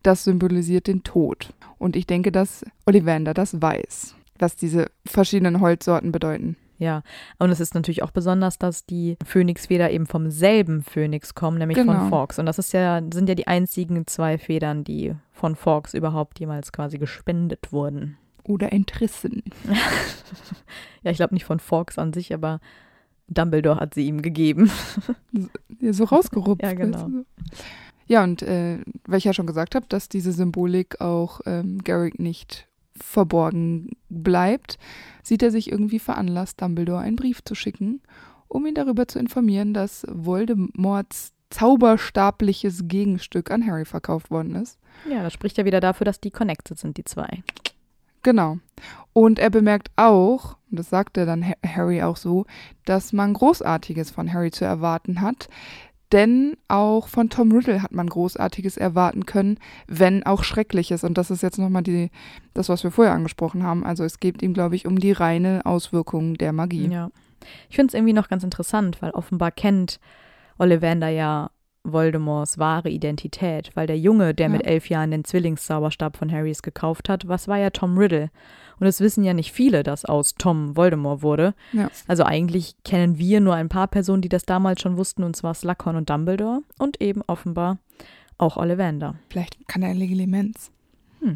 das symbolisiert den Tod. Und ich denke, dass Ollivander das weiß, was diese verschiedenen Holzsorten bedeuten. Ja, und es ist natürlich auch besonders, dass die Phönixfeder eben vom selben Phönix kommen, nämlich Genau. von Fawkes. Und das ist ja, sind ja die einzigen zwei Federn, die von Fawkes überhaupt jemals quasi gespendet wurden. Oder entrissen. *laughs* Ja, ich glaube nicht von Fawkes an sich, aber Dumbledore hat sie ihm gegeben. *laughs* Ja, so rausgerupft. Ja, genau. weißt du so. Ja, und äh, weil ich ja schon gesagt habe, dass diese Symbolik auch ähm, Garrick nicht verborgen bleibt, sieht er sich irgendwie veranlasst, Dumbledore einen Brief zu schicken, um ihn darüber zu informieren, dass Voldemorts zauberstabliches Gegenstück an Harry verkauft worden ist. Ja, das spricht ja wieder dafür, dass die connected sind, die zwei. Genau. Und er bemerkt auch, und das sagt er dann Ha- Harry auch so, dass man Großartiges von Harry zu erwarten hat. Denn auch von Tom Riddle hat man Großartiges erwarten können, wenn auch Schreckliches. Und das ist jetzt nochmal die, das, was wir vorher angesprochen haben. Also es geht ihm, glaube ich, um die reine Auswirkung der Magie. Ja. Ich finde es irgendwie noch ganz interessant, weil offenbar kennt Ollivander ja Voldemorts wahre Identität, weil der Junge, der Ja. mit elf Jahren den Zwillingszauberstab von Harrys gekauft hat, was war ja Tom Riddle. Und es wissen ja nicht viele, dass aus Tom Voldemort wurde. Ja. Also eigentlich kennen wir nur ein paar Personen, die das damals schon wussten, und zwar Slughorn und Dumbledore und eben offenbar auch Ollivander. Vielleicht kann er Legilimens. *laughs*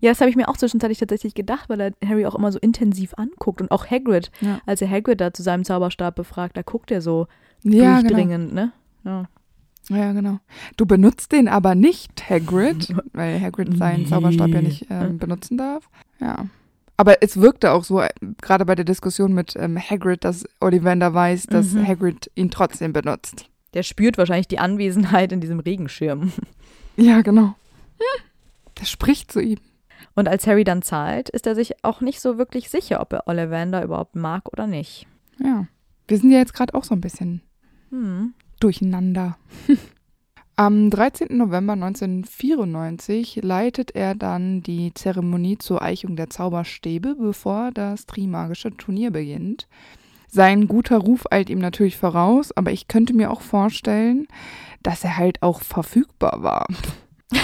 Ja, das habe ich mir auch zwischenzeitlich tatsächlich gedacht, weil er Harry auch immer so intensiv anguckt und auch Hagrid, Ja. als er Hagrid da zu seinem Zauberstab befragt, da guckt er so Ja, genau. durchdringend, ne? Ja. Ja, genau. Du benutzt den aber nicht, Hagrid, *laughs* weil Hagrid seinen Nee. Zauberstab ja nicht ähm, benutzen darf. Ja. Aber es wirkte auch so, äh, gerade bei der Diskussion mit ähm, Hagrid, dass Ollivander weiß, dass Mhm. Hagrid ihn trotzdem benutzt. Der spürt wahrscheinlich die Anwesenheit in diesem Regenschirm. Ja, genau. Der spricht zu ihm. Und als Harry dann zahlt, ist er sich auch nicht so wirklich sicher, ob er Ollivander überhaupt mag oder nicht. Ja. Wir sind ja jetzt gerade auch so ein bisschen Hm. Durcheinander. *laughs* Am 13. November 1994 leitet er dann die Zeremonie zur Eichung der Zauberstäbe, bevor das Trimagische Turnier beginnt. Sein guter Ruf eilt ihm natürlich voraus, aber ich könnte mir auch vorstellen, dass er halt auch verfügbar war. *laughs*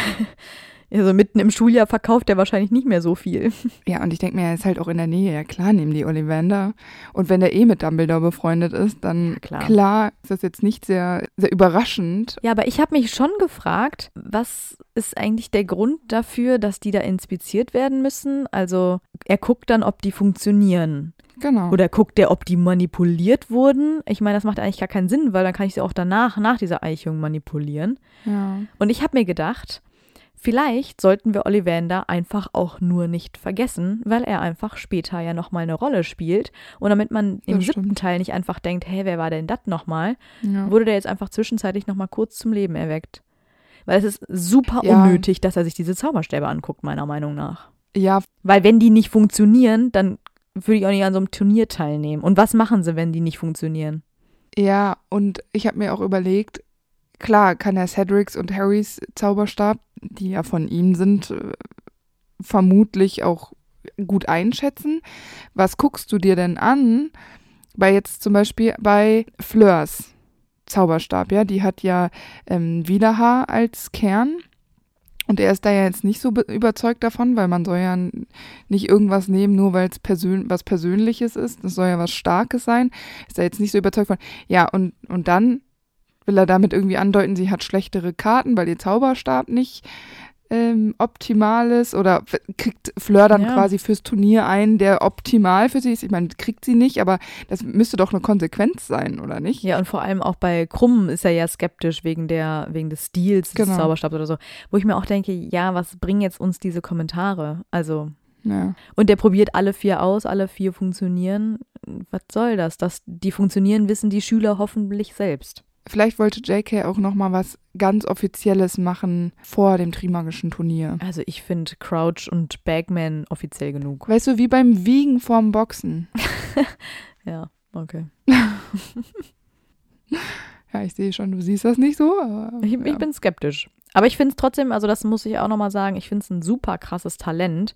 Also mitten im Schuljahr verkauft er wahrscheinlich nicht mehr so viel. *laughs* Ja, und ich denke mir, er ist halt auch in der Nähe. Ja, klar nehmen die Ollivander. Und wenn er eh mit Dumbledore befreundet ist, dann klar. klar ist das jetzt nicht sehr, sehr überraschend. Ja, aber ich habe mich schon gefragt, was ist eigentlich der Grund dafür, dass die da inspiziert werden müssen? Also er guckt dann, ob die funktionieren. Genau. Oder guckt der, ob die manipuliert wurden? Ich meine, das macht eigentlich gar keinen Sinn, weil dann kann ich sie auch danach, nach dieser Eichung manipulieren. ja. Und ich habe mir gedacht, vielleicht sollten wir Ollivander einfach auch nur nicht vergessen, weil er einfach später ja nochmal eine Rolle spielt. Und damit man im siebten. Teil nicht einfach denkt, hey, wer war denn das nochmal, ja. wurde der jetzt einfach zwischenzeitlich nochmal kurz zum Leben erweckt. Weil es ist super Ja. unnötig, dass er sich diese Zauberstäbe anguckt, meiner Meinung nach. Ja, Weil wenn die nicht funktionieren, dann würde ich auch nicht an so einem Turnier teilnehmen. Und was machen sie, wenn die nicht funktionieren? Ja, und ich habe mir auch überlegt, klar kann er Cedrics und Harrys Zauberstab, die ja von ihm sind, äh, vermutlich auch gut einschätzen. Was guckst du dir denn an? Bei jetzt zum Beispiel bei Fleurs Zauberstab, ja, die hat ja ähm, Widerhaar als Kern. Und er ist da ja jetzt nicht so be- überzeugt davon, weil man soll ja nicht irgendwas nehmen, nur weil es persön was Persönliches ist. Das soll ja was Starkes sein. Ist er jetzt nicht so überzeugt von. Ja, und, und dann will er damit irgendwie andeuten, sie hat schlechtere Karten, weil ihr Zauberstab nicht ähm, optimal ist. Oder kriegt Fleur dann Ja. quasi fürs Turnier einen, der optimal für sie ist. Ich meine, kriegt sie nicht, aber das müsste doch eine Konsequenz sein, oder nicht? Ja, und vor allem auch bei Krumm ist er ja skeptisch wegen der, wegen des Stils des Genau. Zauberstabs oder so. Wo ich mir auch denke, ja, was bringen jetzt uns diese Kommentare? Also, Ja. und der probiert alle vier aus, alle vier funktionieren. Was soll das? Dass die funktionieren, wissen die Schüler hoffentlich selbst. Vielleicht wollte JK auch noch mal was ganz Offizielles machen vor dem Trimagischen Turnier. Also ich finde Crouch und Bagman offiziell genug. Weißt du, wie beim Wiegen vorm Boxen. *laughs* Ja, okay. *laughs* Ja, ich sehe schon, du siehst das nicht so. Aber, Ich, ja. ich bin skeptisch. Aber ich finde es trotzdem, also das muss ich auch nochmal sagen, ich finde es ein super krasses Talent,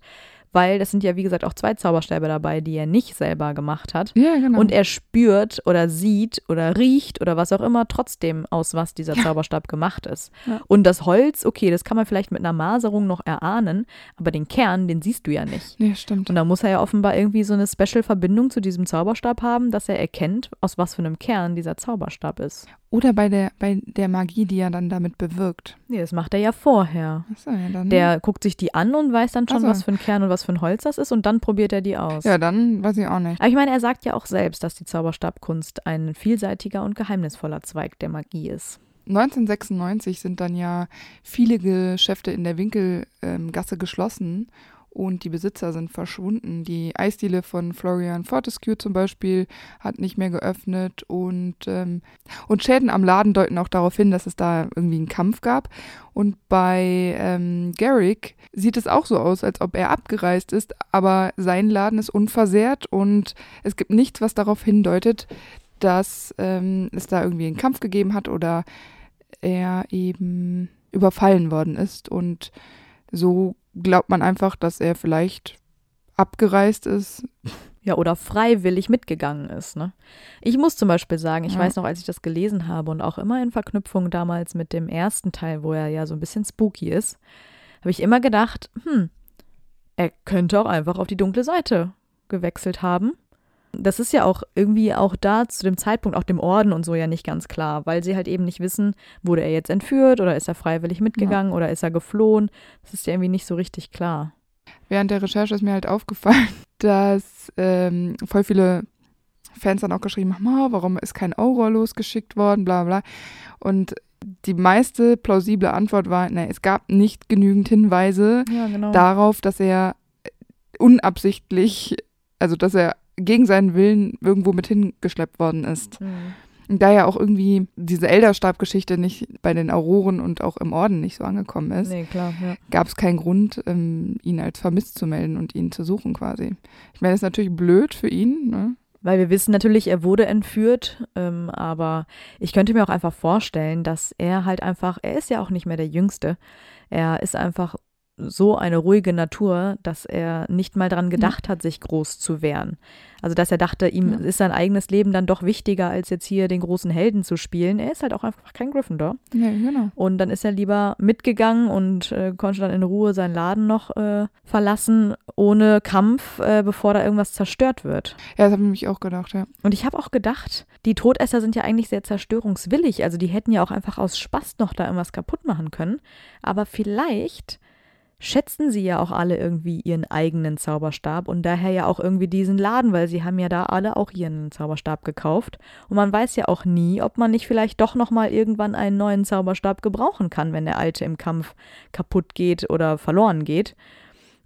weil es sind ja, wie gesagt, auch zwei Zauberstäbe dabei, die er nicht selber gemacht hat. Ja, genau. Und er spürt oder sieht oder riecht oder was auch immer trotzdem, aus was dieser Zauberstab gemacht ist. Ja. Und das Holz, okay, das kann man vielleicht mit einer Maserung noch erahnen, aber den Kern, den siehst du ja nicht. ja, stimmt. Und da muss er ja offenbar irgendwie so eine Special-Verbindung zu diesem Zauberstab haben, dass er erkennt, aus was für einem Kern dieser Zauberstab ist. Oder bei der, bei der Magie, die er dann damit bewirkt. Nee, das macht er ja vorher. Achso, ja, dann. Der guckt sich die an und weiß dann schon, so. was für ein Kern und was für ein Holz das ist und dann probiert er die aus. Ja, dann weiß ich auch nicht. Aber ich meine, er sagt ja auch selbst, dass die Zauberstabkunst ein vielseitiger und geheimnisvoller Zweig der Magie ist. 1996 sind dann ja viele Geschäfte in der Winkelgasse geschlossen und die Besitzer sind verschwunden. Die Eisdiele von Florian Fortescue zum Beispiel hat nicht mehr geöffnet und, ähm, und Schäden am Laden deuten auch darauf hin, dass es da irgendwie einen Kampf gab. Und bei ähm, Garrick sieht es auch so aus, als ob er abgereist ist, aber sein Laden ist unversehrt und es gibt nichts, was darauf hindeutet, dass ähm, es da irgendwie einen Kampf gegeben hat oder er eben überfallen worden ist. Und so glaubt man einfach, dass er vielleicht abgereist ist. Ja, oder freiwillig mitgegangen ist. Ne? Ich muss zum Beispiel sagen, ich Ja. weiß noch, als ich das gelesen habe und auch immer in Verknüpfung damals mit dem ersten Teil, wo er ja so ein bisschen spooky ist, habe ich immer gedacht, hm, er könnte auch einfach auf die dunkle Seite gewechselt haben. Das ist ja auch irgendwie auch da zu dem Zeitpunkt, auch dem Orden und so ja nicht ganz klar, weil sie halt eben nicht wissen, wurde er jetzt entführt oder ist er freiwillig mitgegangen oder ist er geflohen. Das ist ja irgendwie nicht so richtig klar. Während der Recherche ist mir halt aufgefallen, *laughs* dass ähm, voll viele Fans dann auch geschrieben haben, "Ah, warum ist kein Auror losgeschickt worden, bla bla. Und die meiste plausible Antwort war, ne, es gab nicht genügend Hinweise Ja, genau. darauf, dass er unabsichtlich, also dass er gegen seinen Willen irgendwo mit hingeschleppt worden ist. Mhm. Und da ja auch irgendwie diese Elderstab-Geschichte nicht bei den Auroren und auch im Orden nicht so angekommen ist, Nee, ja. gab es keinen Grund, ähm, ihn als vermisst zu melden und ihn zu suchen quasi. Ich meine, das ist natürlich blöd für ihn, ne? Weil wir wissen natürlich, er wurde entführt, ähm, aber ich könnte mir auch einfach vorstellen, dass er halt einfach, er ist ja auch nicht mehr der Jüngste. Er ist einfach so eine ruhige Natur, dass er nicht mal daran gedacht hat, sich groß zu wehren. Also dass er dachte, ihm ja. ist sein eigenes Leben dann doch wichtiger, als jetzt hier den großen Helden zu spielen. Er ist halt auch einfach kein Gryffindor. Ja, genau. Und dann ist er lieber mitgegangen und äh, konnte dann in Ruhe seinen Laden noch äh, verlassen, ohne Kampf, äh, bevor da irgendwas zerstört wird. Ja, das habe ich mich auch gedacht, ja. Und ich habe auch gedacht, die Todesser sind ja eigentlich sehr zerstörungswillig. Also die hätten ja auch einfach aus Spaß noch da irgendwas kaputt machen können. Aber vielleicht schätzen sie ja auch alle irgendwie ihren eigenen Zauberstab und daher ja auch irgendwie diesen Laden, weil sie haben ja da alle auch ihren Zauberstab gekauft und man weiß ja auch nie, ob man nicht vielleicht doch noch mal irgendwann einen neuen Zauberstab gebrauchen kann, wenn der alte im Kampf kaputt geht oder verloren geht.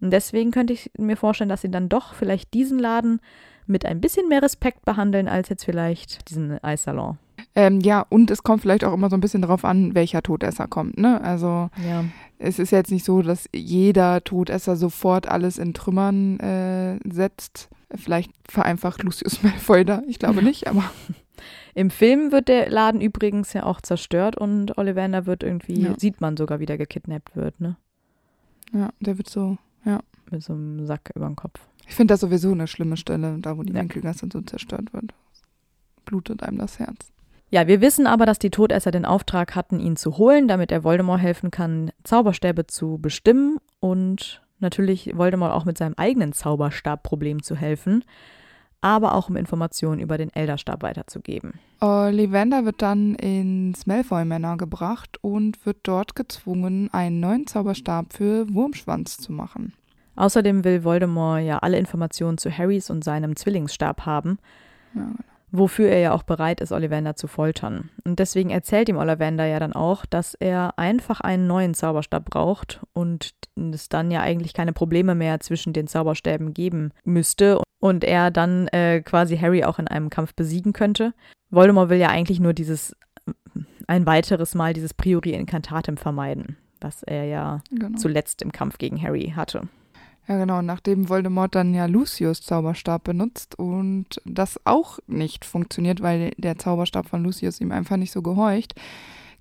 Und deswegen könnte ich mir vorstellen, dass sie dann doch vielleicht diesen Laden mit ein bisschen mehr Respekt behandeln als jetzt vielleicht diesen Eissalon. Ähm, ja, und es kommt vielleicht auch immer so ein bisschen darauf an, welcher Todesser kommt. Ne? Also ja. es ist jetzt nicht so, dass jeder Todesser sofort alles in Trümmern äh, setzt. Vielleicht vereinfacht Lucius *laughs* Malfoy da. Ich glaube nicht, aber. *laughs* Im Film wird der Laden übrigens ja auch zerstört und Ollivander wird irgendwie, ja. sieht man sogar, wie der gekidnappt wird, ne? Ja, der wird so, ja. Mit so einem Sack über dem Kopf. Ich finde das sowieso eine schlimme Stelle, da wo die ja. Winkelgasse so zerstört wird. Blutet einem das Herz. Ja, wir wissen aber, dass die Todesser den Auftrag hatten, ihn zu holen, damit er Voldemort helfen kann, Zauberstäbe zu bestimmen und natürlich Voldemort auch mit seinem eigenen Zauberstabproblem zu helfen, aber auch um Informationen über den Elderstab weiterzugeben. Ollivander wird dann ins Malfoy Manor gebracht und wird dort gezwungen, einen neuen Zauberstab für Wurmschwanz zu machen. Außerdem will Voldemort ja alle Informationen zu Harrys und seinem Zwillingsstab haben. Ja, genau wofür er ja auch bereit ist, Ollivander zu foltern. Und deswegen erzählt ihm Ollivander ja dann auch, dass er einfach einen neuen Zauberstab braucht und es dann ja eigentlich keine Probleme mehr zwischen den Zauberstäben geben müsste und er dann äh, quasi Harry auch in einem Kampf besiegen könnte. Voldemort will ja eigentlich nur dieses ein weiteres Mal dieses Priori Incantatem vermeiden, was er ja genau. zuletzt im Kampf gegen Harry hatte. Ja, genau. Nachdem Voldemort dann ja Lucius Zauberstab benutzt und das auch nicht funktioniert, weil der Zauberstab von Lucius ihm einfach nicht so gehorcht,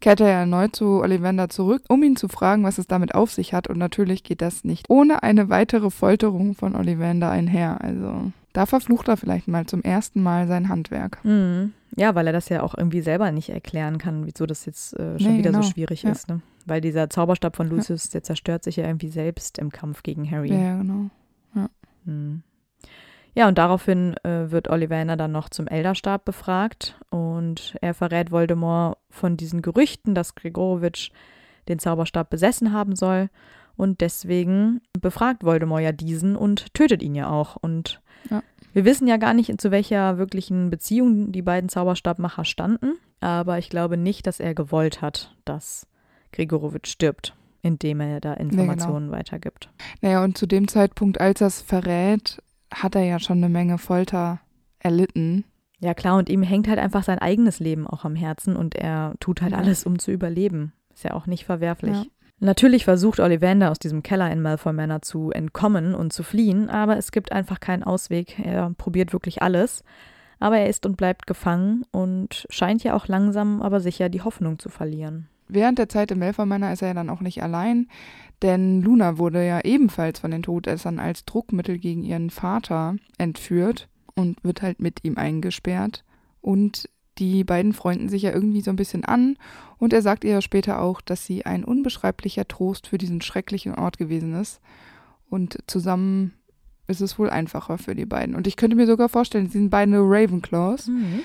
kehrt er erneut zu Ollivander zurück, um ihn zu fragen, was es damit auf sich hat. Und natürlich geht das nicht ohne eine weitere Folterung von Ollivander einher. Also da verflucht er vielleicht mal zum ersten Mal sein Handwerk. Mhm. Ja, weil er das ja auch irgendwie selber nicht erklären kann, wieso das jetzt äh, schon nee, wieder genau. so schwierig ja. ist. Ne? Weil dieser Zauberstab von Lucius, ja. der zerstört sich ja irgendwie selbst im Kampf gegen Harry. Ja, genau. Ja, hm. ja und daraufhin äh, wird Ollivander dann noch zum Elderstab befragt und er verrät Voldemort von diesen Gerüchten, dass Gregorowitsch den Zauberstab besessen haben soll. Und deswegen befragt Voldemort ja diesen und tötet ihn ja auch. Und ja. wir wissen ja gar nicht, zu welcher wirklichen Beziehung die beiden Zauberstabmacher standen. Aber ich glaube nicht, dass er gewollt hat, dass Grigorowitsch stirbt, indem er da Informationen nee, genau. weitergibt. Naja, und zu dem Zeitpunkt, als er es verrät, hat er ja schon eine Menge Folter erlitten. Ja, klar, und ihm hängt halt einfach sein eigenes Leben auch am Herzen und er tut halt ja. alles, um zu überleben. Ist ja auch nicht verwerflich. Ja. Natürlich versucht Ollivander aus diesem Keller in Malfoy Manor zu entkommen und zu fliehen, aber es gibt einfach keinen Ausweg. Er probiert wirklich alles. Aber er ist und bleibt gefangen und scheint ja auch langsam, aber sicher die Hoffnung zu verlieren während der Zeit im Melfermänner ist er ja dann auch nicht allein, denn Luna wurde ja ebenfalls von den Todessern als Druckmittel gegen ihren Vater entführt und wird halt mit ihm eingesperrt. Und die beiden freunden sich ja irgendwie so ein bisschen an und er sagt ihr ja später auch, dass sie ein unbeschreiblicher Trost für diesen schrecklichen Ort gewesen ist. Und zusammen ist es wohl einfacher für die beiden. Und ich könnte mir sogar vorstellen, sie sind beide Ravenclaws, mhm.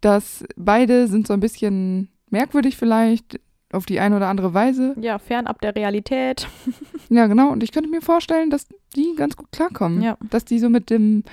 dass beide sind so ein bisschen merkwürdig vielleicht, auf die eine oder andere Weise. Ja, fernab der Realität. *laughs* ja, genau. Und ich könnte mir vorstellen, dass die ganz gut klarkommen. Ja. Dass die so mit dem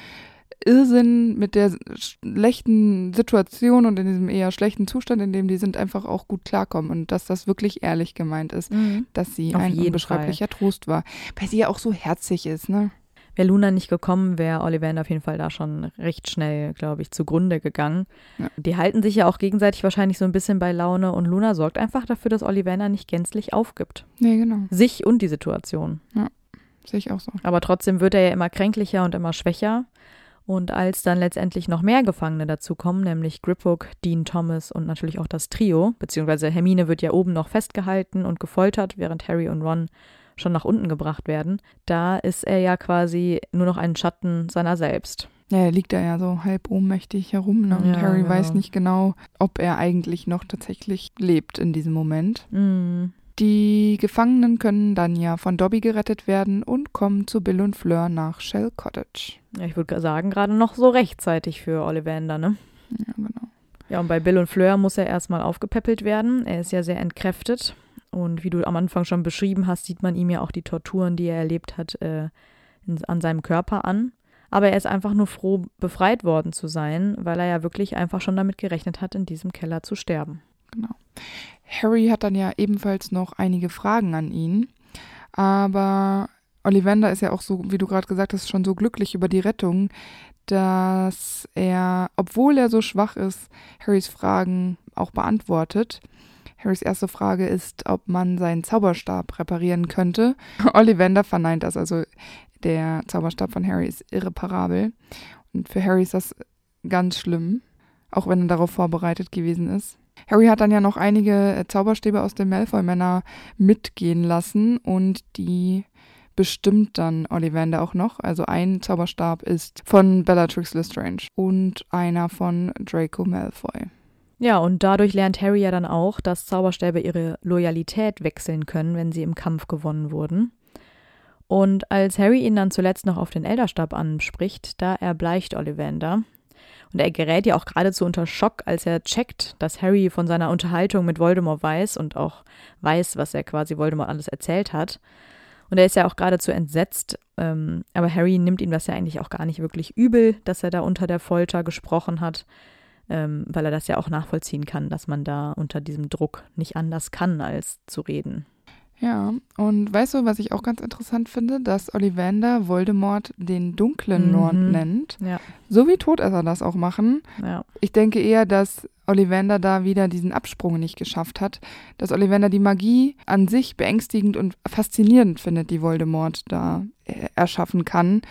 Irrsinn, mit der schlechten Situation und in diesem eher schlechten Zustand, in dem die sind, einfach auch gut klarkommen. Und dass das wirklich ehrlich gemeint ist, mhm. dass sie Auf ein unbeschreiblicher Fall. Trost war. Weil sie ja auch so herzig ist, ne? Wäre Luna nicht gekommen, wäre Ollivander auf jeden Fall da schon recht schnell, glaube ich, zugrunde gegangen. Ja. Die halten sich ja auch gegenseitig wahrscheinlich so ein bisschen bei Laune und Luna sorgt einfach dafür, dass Ollivander nicht gänzlich aufgibt. Nee, genau. Sich und die Situation. Ja, sehe ich auch so. Aber trotzdem wird er ja immer kränklicher und immer schwächer. Und als dann letztendlich noch mehr Gefangene dazukommen, nämlich Griphook, Dean Thomas und natürlich auch das Trio, beziehungsweise Hermine wird ja oben noch festgehalten und gefoltert, während Harry und Ron schon nach unten gebracht werden. Da ist er ja quasi nur noch ein Schatten seiner selbst. Ja, er liegt da ja so halb ohnmächtig herum ne? und Ja, Harry genau. weiß nicht genau, ob er eigentlich noch tatsächlich lebt in diesem Moment. Mm. Die Gefangenen können dann ja von Dobby gerettet werden und kommen zu Bill und Fleur nach Shell Cottage. Ja, ich würde sagen, gerade noch so rechtzeitig für Ollivander, ne? Ja, genau. Ja, und bei Bill und Fleur muss er erstmal aufgepäppelt werden. Er ist ja sehr entkräftet. Und wie du am Anfang schon beschrieben hast, sieht man ihm ja auch die Torturen, die er erlebt hat, äh, in, an seinem Körper an. Aber er ist einfach nur froh, befreit worden zu sein, weil er ja wirklich einfach schon damit gerechnet hat, in diesem Keller zu sterben. Genau. Harry hat dann ja ebenfalls noch einige Fragen an ihn, aber Ollivander ist ja auch so, wie du gerade gesagt hast, schon so glücklich über die Rettung, dass er, obwohl er so schwach ist, Harrys Fragen auch beantwortet. Harrys erste Frage ist, ob man seinen Zauberstab reparieren könnte. *laughs* Ollivander verneint das, also der Zauberstab von Harry ist irreparabel. Und für Harry ist das ganz schlimm, auch wenn er darauf vorbereitet gewesen ist. Harry hat dann ja noch einige äh, Zauberstäbe aus den Malfoy-Männer mitgehen lassen und die bestimmt dann Ollivander auch noch. Also ein Zauberstab ist von Bellatrix Lestrange und einer von Draco Malfoy. Ja, und dadurch lernt Harry ja dann auch, dass Zauberstäbe ihre Loyalität wechseln können, wenn sie im Kampf gewonnen wurden. Und als Harry ihn dann zuletzt noch auf den Elderstab anspricht, da erbleicht Ollivander. Und er gerät ja auch geradezu unter Schock, als er checkt, dass Harry von seiner Unterhaltung mit Voldemort weiß und auch weiß, was er quasi Voldemort alles erzählt hat. Und er ist ja auch geradezu entsetzt, ähm, aber Harry nimmt ihm das ja eigentlich auch gar nicht wirklich übel, dass er da unter der Folter gesprochen hat ähm, weil er das ja auch nachvollziehen kann, dass man da unter diesem Druck nicht anders kann, als zu reden. Ja, und weißt du, was ich auch ganz interessant finde, dass Ollivander Voldemort den dunklen Lord Mhm. nennt, Ja, so wie Todesser das auch machen. ja. Ich denke eher, dass Ollivander da wieder diesen Absprung nicht geschafft hat, dass Ollivander die Magie an sich beängstigend und faszinierend findet, die Voldemort da äh, erschaffen kann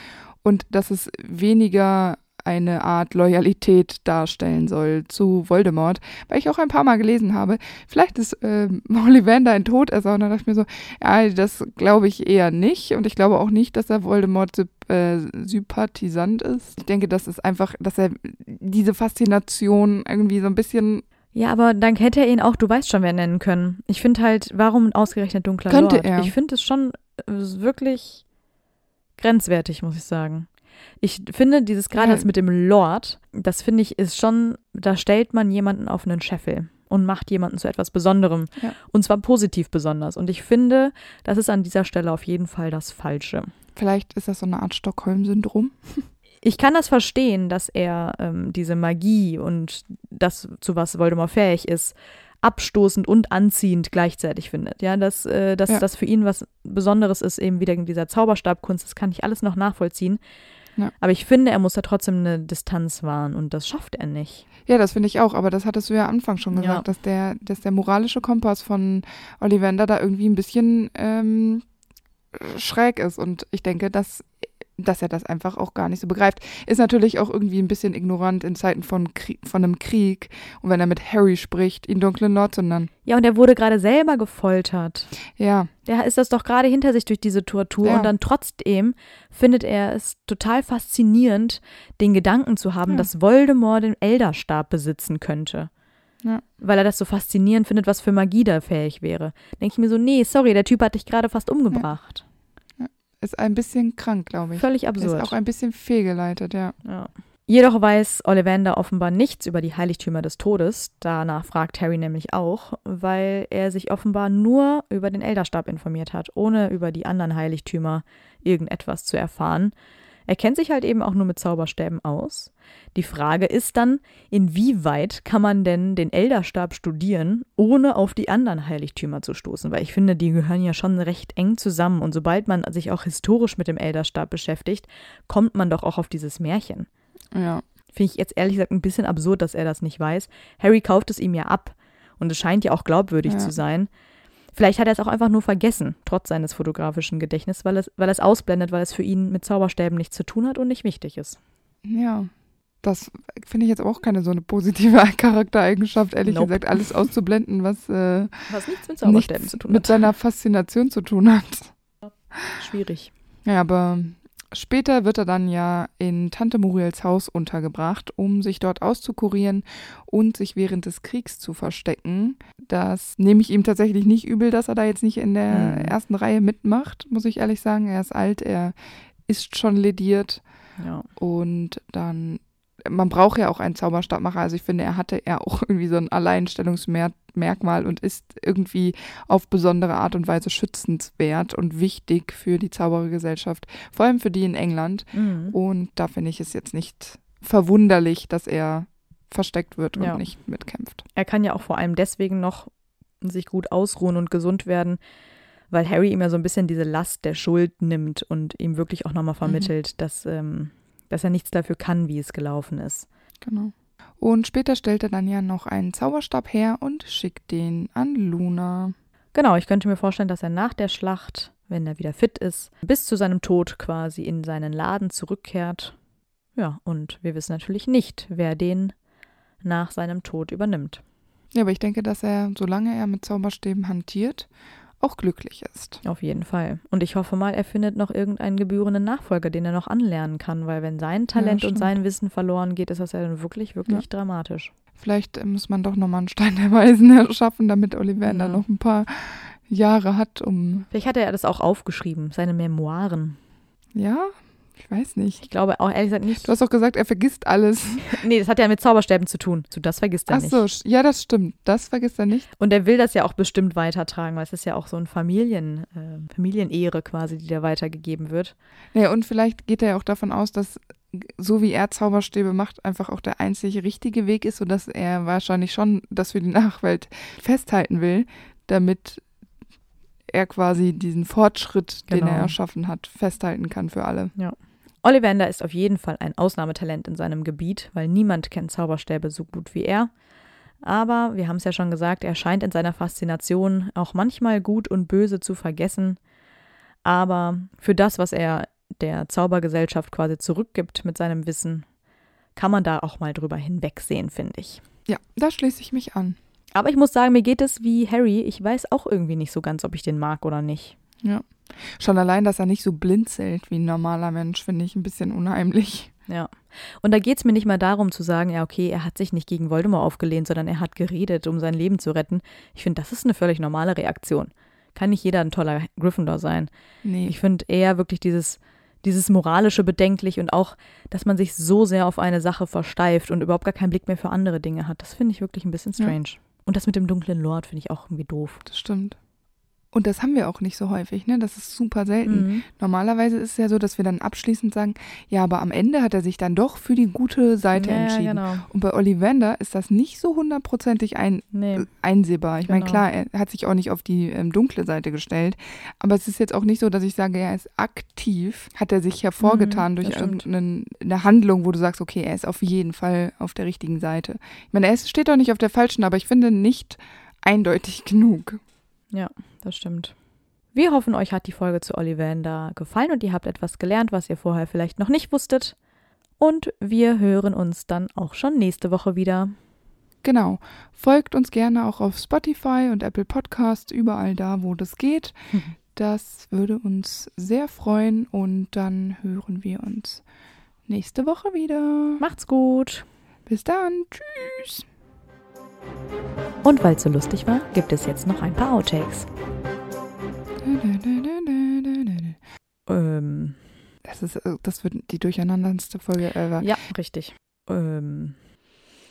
und dass es weniger eine Art Loyalität darstellen soll zu Voldemort, weil ich auch ein paar Mal gelesen habe, vielleicht ist ähm, *laughs* Ollivander ein Todesser und dann dachte ich mir so, ja, das glaube ich eher nicht und ich glaube auch nicht, dass er Voldemort äh, sympathisant ist. Ich denke, das ist einfach, dass er diese Faszination irgendwie so ein bisschen Ja, aber dann hätte er ihn auch, du weißt schon, wer nennen können. Ich finde halt, warum ausgerechnet dunkler Könnte Lord? er. Ich finde es schon äh, wirklich grenzwertig, muss ich sagen. Ich finde dieses gerade das mit dem Lord, das finde ich ist schon, da stellt man jemanden auf einen Scheffel und macht jemanden zu etwas Besonderem. Ja. Und zwar positiv besonders. Und ich finde, das ist an dieser Stelle auf jeden Fall das Falsche. Vielleicht ist das so eine Art Stockholm-Syndrom. *laughs* Ich kann das verstehen, dass er ähm, diese Magie und das, zu was Voldemort fähig ist, abstoßend und anziehend gleichzeitig findet. Ja, dass, äh, dass Ja. das für ihn was Besonderes ist, eben wieder in dieser Zauberstabkunst, das kann ich alles noch nachvollziehen. Ja. Aber ich finde, er muss da trotzdem eine Distanz wahren und das schafft er nicht. Ja, das finde ich auch, aber das hattest du ja am Anfang schon gesagt, Ja. dass, der, dass der moralische Kompass von Ollivander da irgendwie ein bisschen ähm, schräg ist. Und ich denke, dass, dass er das einfach auch gar nicht so begreift. Ist natürlich auch irgendwie ein bisschen ignorant in Zeiten von, Krie von einem Krieg. Und wenn er mit Harry spricht, ihn dunklen Lord zu nennen. Ja, und er wurde gerade selber gefoltert. Ja, Der ist das doch gerade hinter sich durch diese Tortur Ja. und dann trotzdem findet er es total faszinierend, den Gedanken zu haben, Ja. dass Voldemort den Elderstab besitzen könnte. Ja. Weil er das so faszinierend findet, was für Magie da fähig wäre. Denke ich mir so, nee, sorry, der Typ hat dich gerade fast umgebracht. Ist ein bisschen krank, glaube ich. Völlig Ist absurd. auch ein bisschen fehlgeleitet, ja. Ja. Jedoch weiß Ollivander offenbar nichts über die Heiligtümer des Todes. Danach fragt Harry nämlich auch, weil er sich offenbar nur über den Elderstab informiert hat, ohne über die anderen Heiligtümer irgendetwas zu erfahren. Er kennt sich halt eben auch nur mit Zauberstäben aus. Die Frage ist dann, inwieweit kann man denn den Elderstab studieren, ohne auf die anderen Heiligtümer zu stoßen? Weil ich finde, die gehören ja schon recht eng zusammen. Und sobald man sich auch historisch mit dem Elderstab beschäftigt, kommt man doch auch auf dieses Märchen. Ja, Finde ich jetzt ehrlich gesagt ein bisschen absurd, dass er das nicht weiß. Harry kauft es ihm ja ab und es scheint ja auch glaubwürdig Ja. zu sein. Vielleicht hat er es auch einfach nur vergessen, trotz seines fotografischen Gedächtnisses, weil es, weil es ausblendet, weil es für ihn mit Zauberstäben nichts zu tun hat und nicht wichtig ist. ja. Das finde ich jetzt auch keine so eine positive *laughs* Charaktereigenschaft, ehrlich Nope. gesagt, alles auszublenden, was äh, Was nichts mit Zauberstäben nichts zu tun mit hat. seiner Faszination zu tun hat. Schwierig. Ja, aber später wird er dann ja in Tante Muriels Haus untergebracht, um sich dort auszukurieren und sich während des Kriegs zu verstecken. Das nehme ich ihm tatsächlich nicht übel, dass er da jetzt nicht in der Mhm. ersten Reihe mitmacht, muss ich ehrlich sagen. Er ist alt, er ist schon lediert Ja. und dann, man braucht ja auch einen Zauberstabmacher. Also ich finde, er hatte ja auch *laughs* irgendwie so ein Alleinstellungsmerkmal und ist irgendwie auf besondere Art und Weise schützenswert und wichtig für die Zauberergesellschaft, vor allem für die in England. Mhm. Und da finde ich es jetzt nicht verwunderlich, dass er versteckt wird und Ja. nicht mitkämpft. Er kann ja auch vor allem deswegen noch sich gut ausruhen und gesund werden, weil Harry ihm ja so ein bisschen diese Last der Schuld nimmt und ihm wirklich auch nochmal vermittelt, dass, ähm, dass er nichts dafür kann, wie es gelaufen ist. Genau. Und später stellt er dann ja noch einen Zauberstab her und schickt den an Luna. Genau, ich könnte mir vorstellen, dass er nach der Schlacht, wenn er wieder fit ist, bis zu seinem Tod quasi in seinen Laden zurückkehrt. Ja, und wir wissen natürlich nicht, wer den nach seinem Tod übernimmt. Ja, aber ich denke, dass er, solange er mit Zauberstäben hantiert, auch glücklich ist. Auf jeden Fall. Und ich hoffe mal, er findet noch irgendeinen gebührenden Nachfolger, den er noch anlernen kann, weil wenn sein Talent und stimmt. sein Wissen verloren geht, ist das ja dann wirklich, wirklich dramatisch. Vielleicht äh, muss man doch nochmal einen Stein der Weisen *laughs* erschaffen, damit Ollivander Ja. noch ein paar Jahre hat, um. Vielleicht hat er das auch aufgeschrieben, seine Memoiren. Ja? Ich weiß nicht. Ich glaube auch ehrlich gesagt nicht. Du hast doch gesagt, er vergisst alles. *laughs* Nee, das hat ja mit Zauberstäben zu tun. So, das vergisst er Ach nicht. so, sch- ja, das stimmt. Das vergisst er nicht. Und er will das ja auch bestimmt weitertragen, weil es ist ja auch so ein Familien, äh, Familienehre quasi, die da weitergegeben wird. Nee, und vielleicht geht er ja auch davon aus, dass so wie er Zauberstäbe macht, einfach auch der einzige richtige Weg ist, sodass er wahrscheinlich schon das für die Nachwelt festhalten will, damit er quasi diesen Fortschritt, den Genau. er erschaffen hat, festhalten kann für alle. Ollivander ist auf jeden Fall ein Ausnahmetalent in seinem Gebiet, weil niemand kennt Zauberstäbe so gut wie er. Aber wir haben es ja schon gesagt, er scheint in seiner Faszination auch manchmal gut und böse zu vergessen. Aber für das, was er der Zaubergesellschaft quasi zurückgibt mit seinem Wissen, kann man da auch mal drüber hinwegsehen, finde ich. Ja, da schließe ich mich an. Aber ich muss sagen, mir geht es wie Harry. Ich weiß auch irgendwie nicht so ganz, ob ich den mag oder nicht. Schon allein, dass er nicht so blinzelt wie ein normaler Mensch, finde ich ein bisschen unheimlich. Ja. Und da geht es mir nicht mal darum zu sagen, ja, okay, er hat sich nicht gegen Voldemort aufgelehnt, sondern er hat geredet, um sein Leben zu retten. Ich finde, das ist eine völlig normale Reaktion. Kann nicht jeder ein toller Gryffindor sein. Nee. Ich finde eher wirklich dieses, dieses moralische bedenklich und auch, dass man sich so sehr auf eine Sache versteift und überhaupt gar keinen Blick mehr für andere Dinge hat. Das finde ich wirklich ein bisschen Ja. Und das mit dem dunklen Lord finde ich auch irgendwie doof. das stimmt. Und das haben wir auch nicht so häufig, ne? Das ist super selten. Mhm. Normalerweise ist es ja so, dass wir dann abschließend sagen, ja, aber am Ende hat er sich dann doch für die gute Seite Ja, entschieden. genau. Und bei Ollivander ist das nicht so hundertprozentig ein, Nee. einsehbar. Ich meine, Genau. klar, er hat sich auch nicht auf die ähm, dunkle Seite gestellt, aber es ist jetzt auch nicht so, dass ich sage, er ist aktiv, hat er sich hervorgetan Mhm, durch irgendeine eine Handlung, wo du sagst, okay, er ist auf jeden Fall auf der richtigen Seite. Ich meine, er ist, steht auch nicht auf der falschen, aber ich finde nicht eindeutig *laughs* genug. Das stimmt. Wir hoffen, euch hat die Folge zu Ollivander gefallen und ihr habt etwas gelernt, was ihr vorher vielleicht noch nicht wusstet. Und wir hören uns dann auch schon nächste Woche wieder. Genau. Folgt uns gerne auch auf Spotify und Apple Podcasts, überall da, wo das geht. *laughs* Das würde uns sehr freuen und dann hören wir uns nächste Woche wieder. Macht's gut. Bis dann. Tschüss. Und weil es so lustig war, gibt es jetzt noch ein paar Outtakes. Ähm, Das, ist, äh, das wird die durcheinanderndste Folge ever. ja, richtig. Ähm,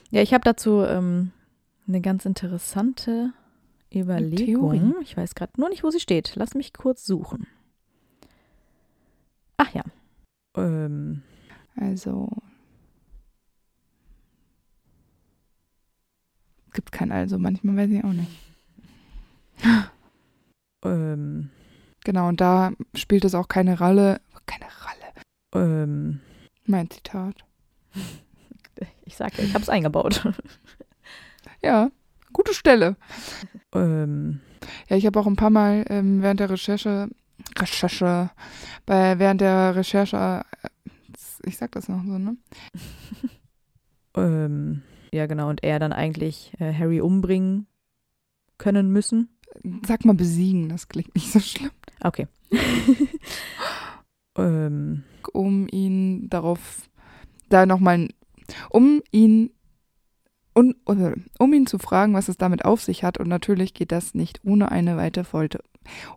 ja, ich habe dazu ähm, eine ganz interessante Überlegung. Theorie. Ich weiß gerade nur nicht, wo sie steht. Lass mich kurz suchen. Ach ja. Ähm, Also. Kein Also, manchmal weiß ich auch nicht. *laughs* ähm, Genau, und da spielt es auch keine Rolle. Keine Rolle. ähm, Mein Zitat. *laughs* ich sag ja, ich habe es eingebaut. *laughs* Ja, gute Stelle. ähm, Ja, ich habe auch ein paar Mal ähm, während der Recherche, Recherche, bei, während der Recherche, äh, ich sag das noch so, ne? ähm, ja, genau. Und er dann eigentlich äh, Harry umbringen können müssen. Sag mal besiegen, das klingt nicht so schlimm. Okay. *laughs* ähm, um ihn darauf, da nochmal, um ihn, un, um ihn zu fragen, was es damit auf sich hat. Und natürlich geht das nicht ohne eine weitere Folter,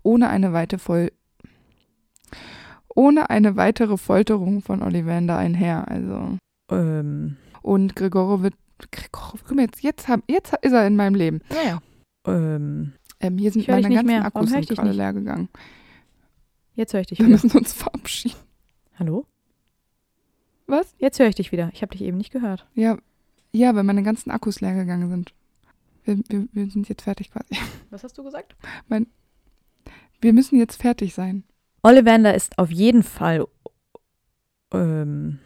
ohne eine weitere Fol ohne eine weitere Folterung von Ollivander einher. Also. ähm, Und Gregoro wird, Gregoro, guck mal, jetzt, jetzt, hab, jetzt ist er in meinem Leben. naja. Ähm, Ähm, hier sind meine ganzen mehr. Akkus sind gerade nicht? leer gegangen. jetzt höre ich dich Wir wieder. müssen uns verabschieden. Hallo? Was? Jetzt höre ich dich wieder. Ich habe dich eben nicht gehört. Ja, ja, weil meine ganzen Akkus leer gegangen sind. Wir, wir, wir sind jetzt fertig quasi. Was hast du gesagt? Wir müssen jetzt fertig sein. Ollivander ist auf jeden Fall ähm,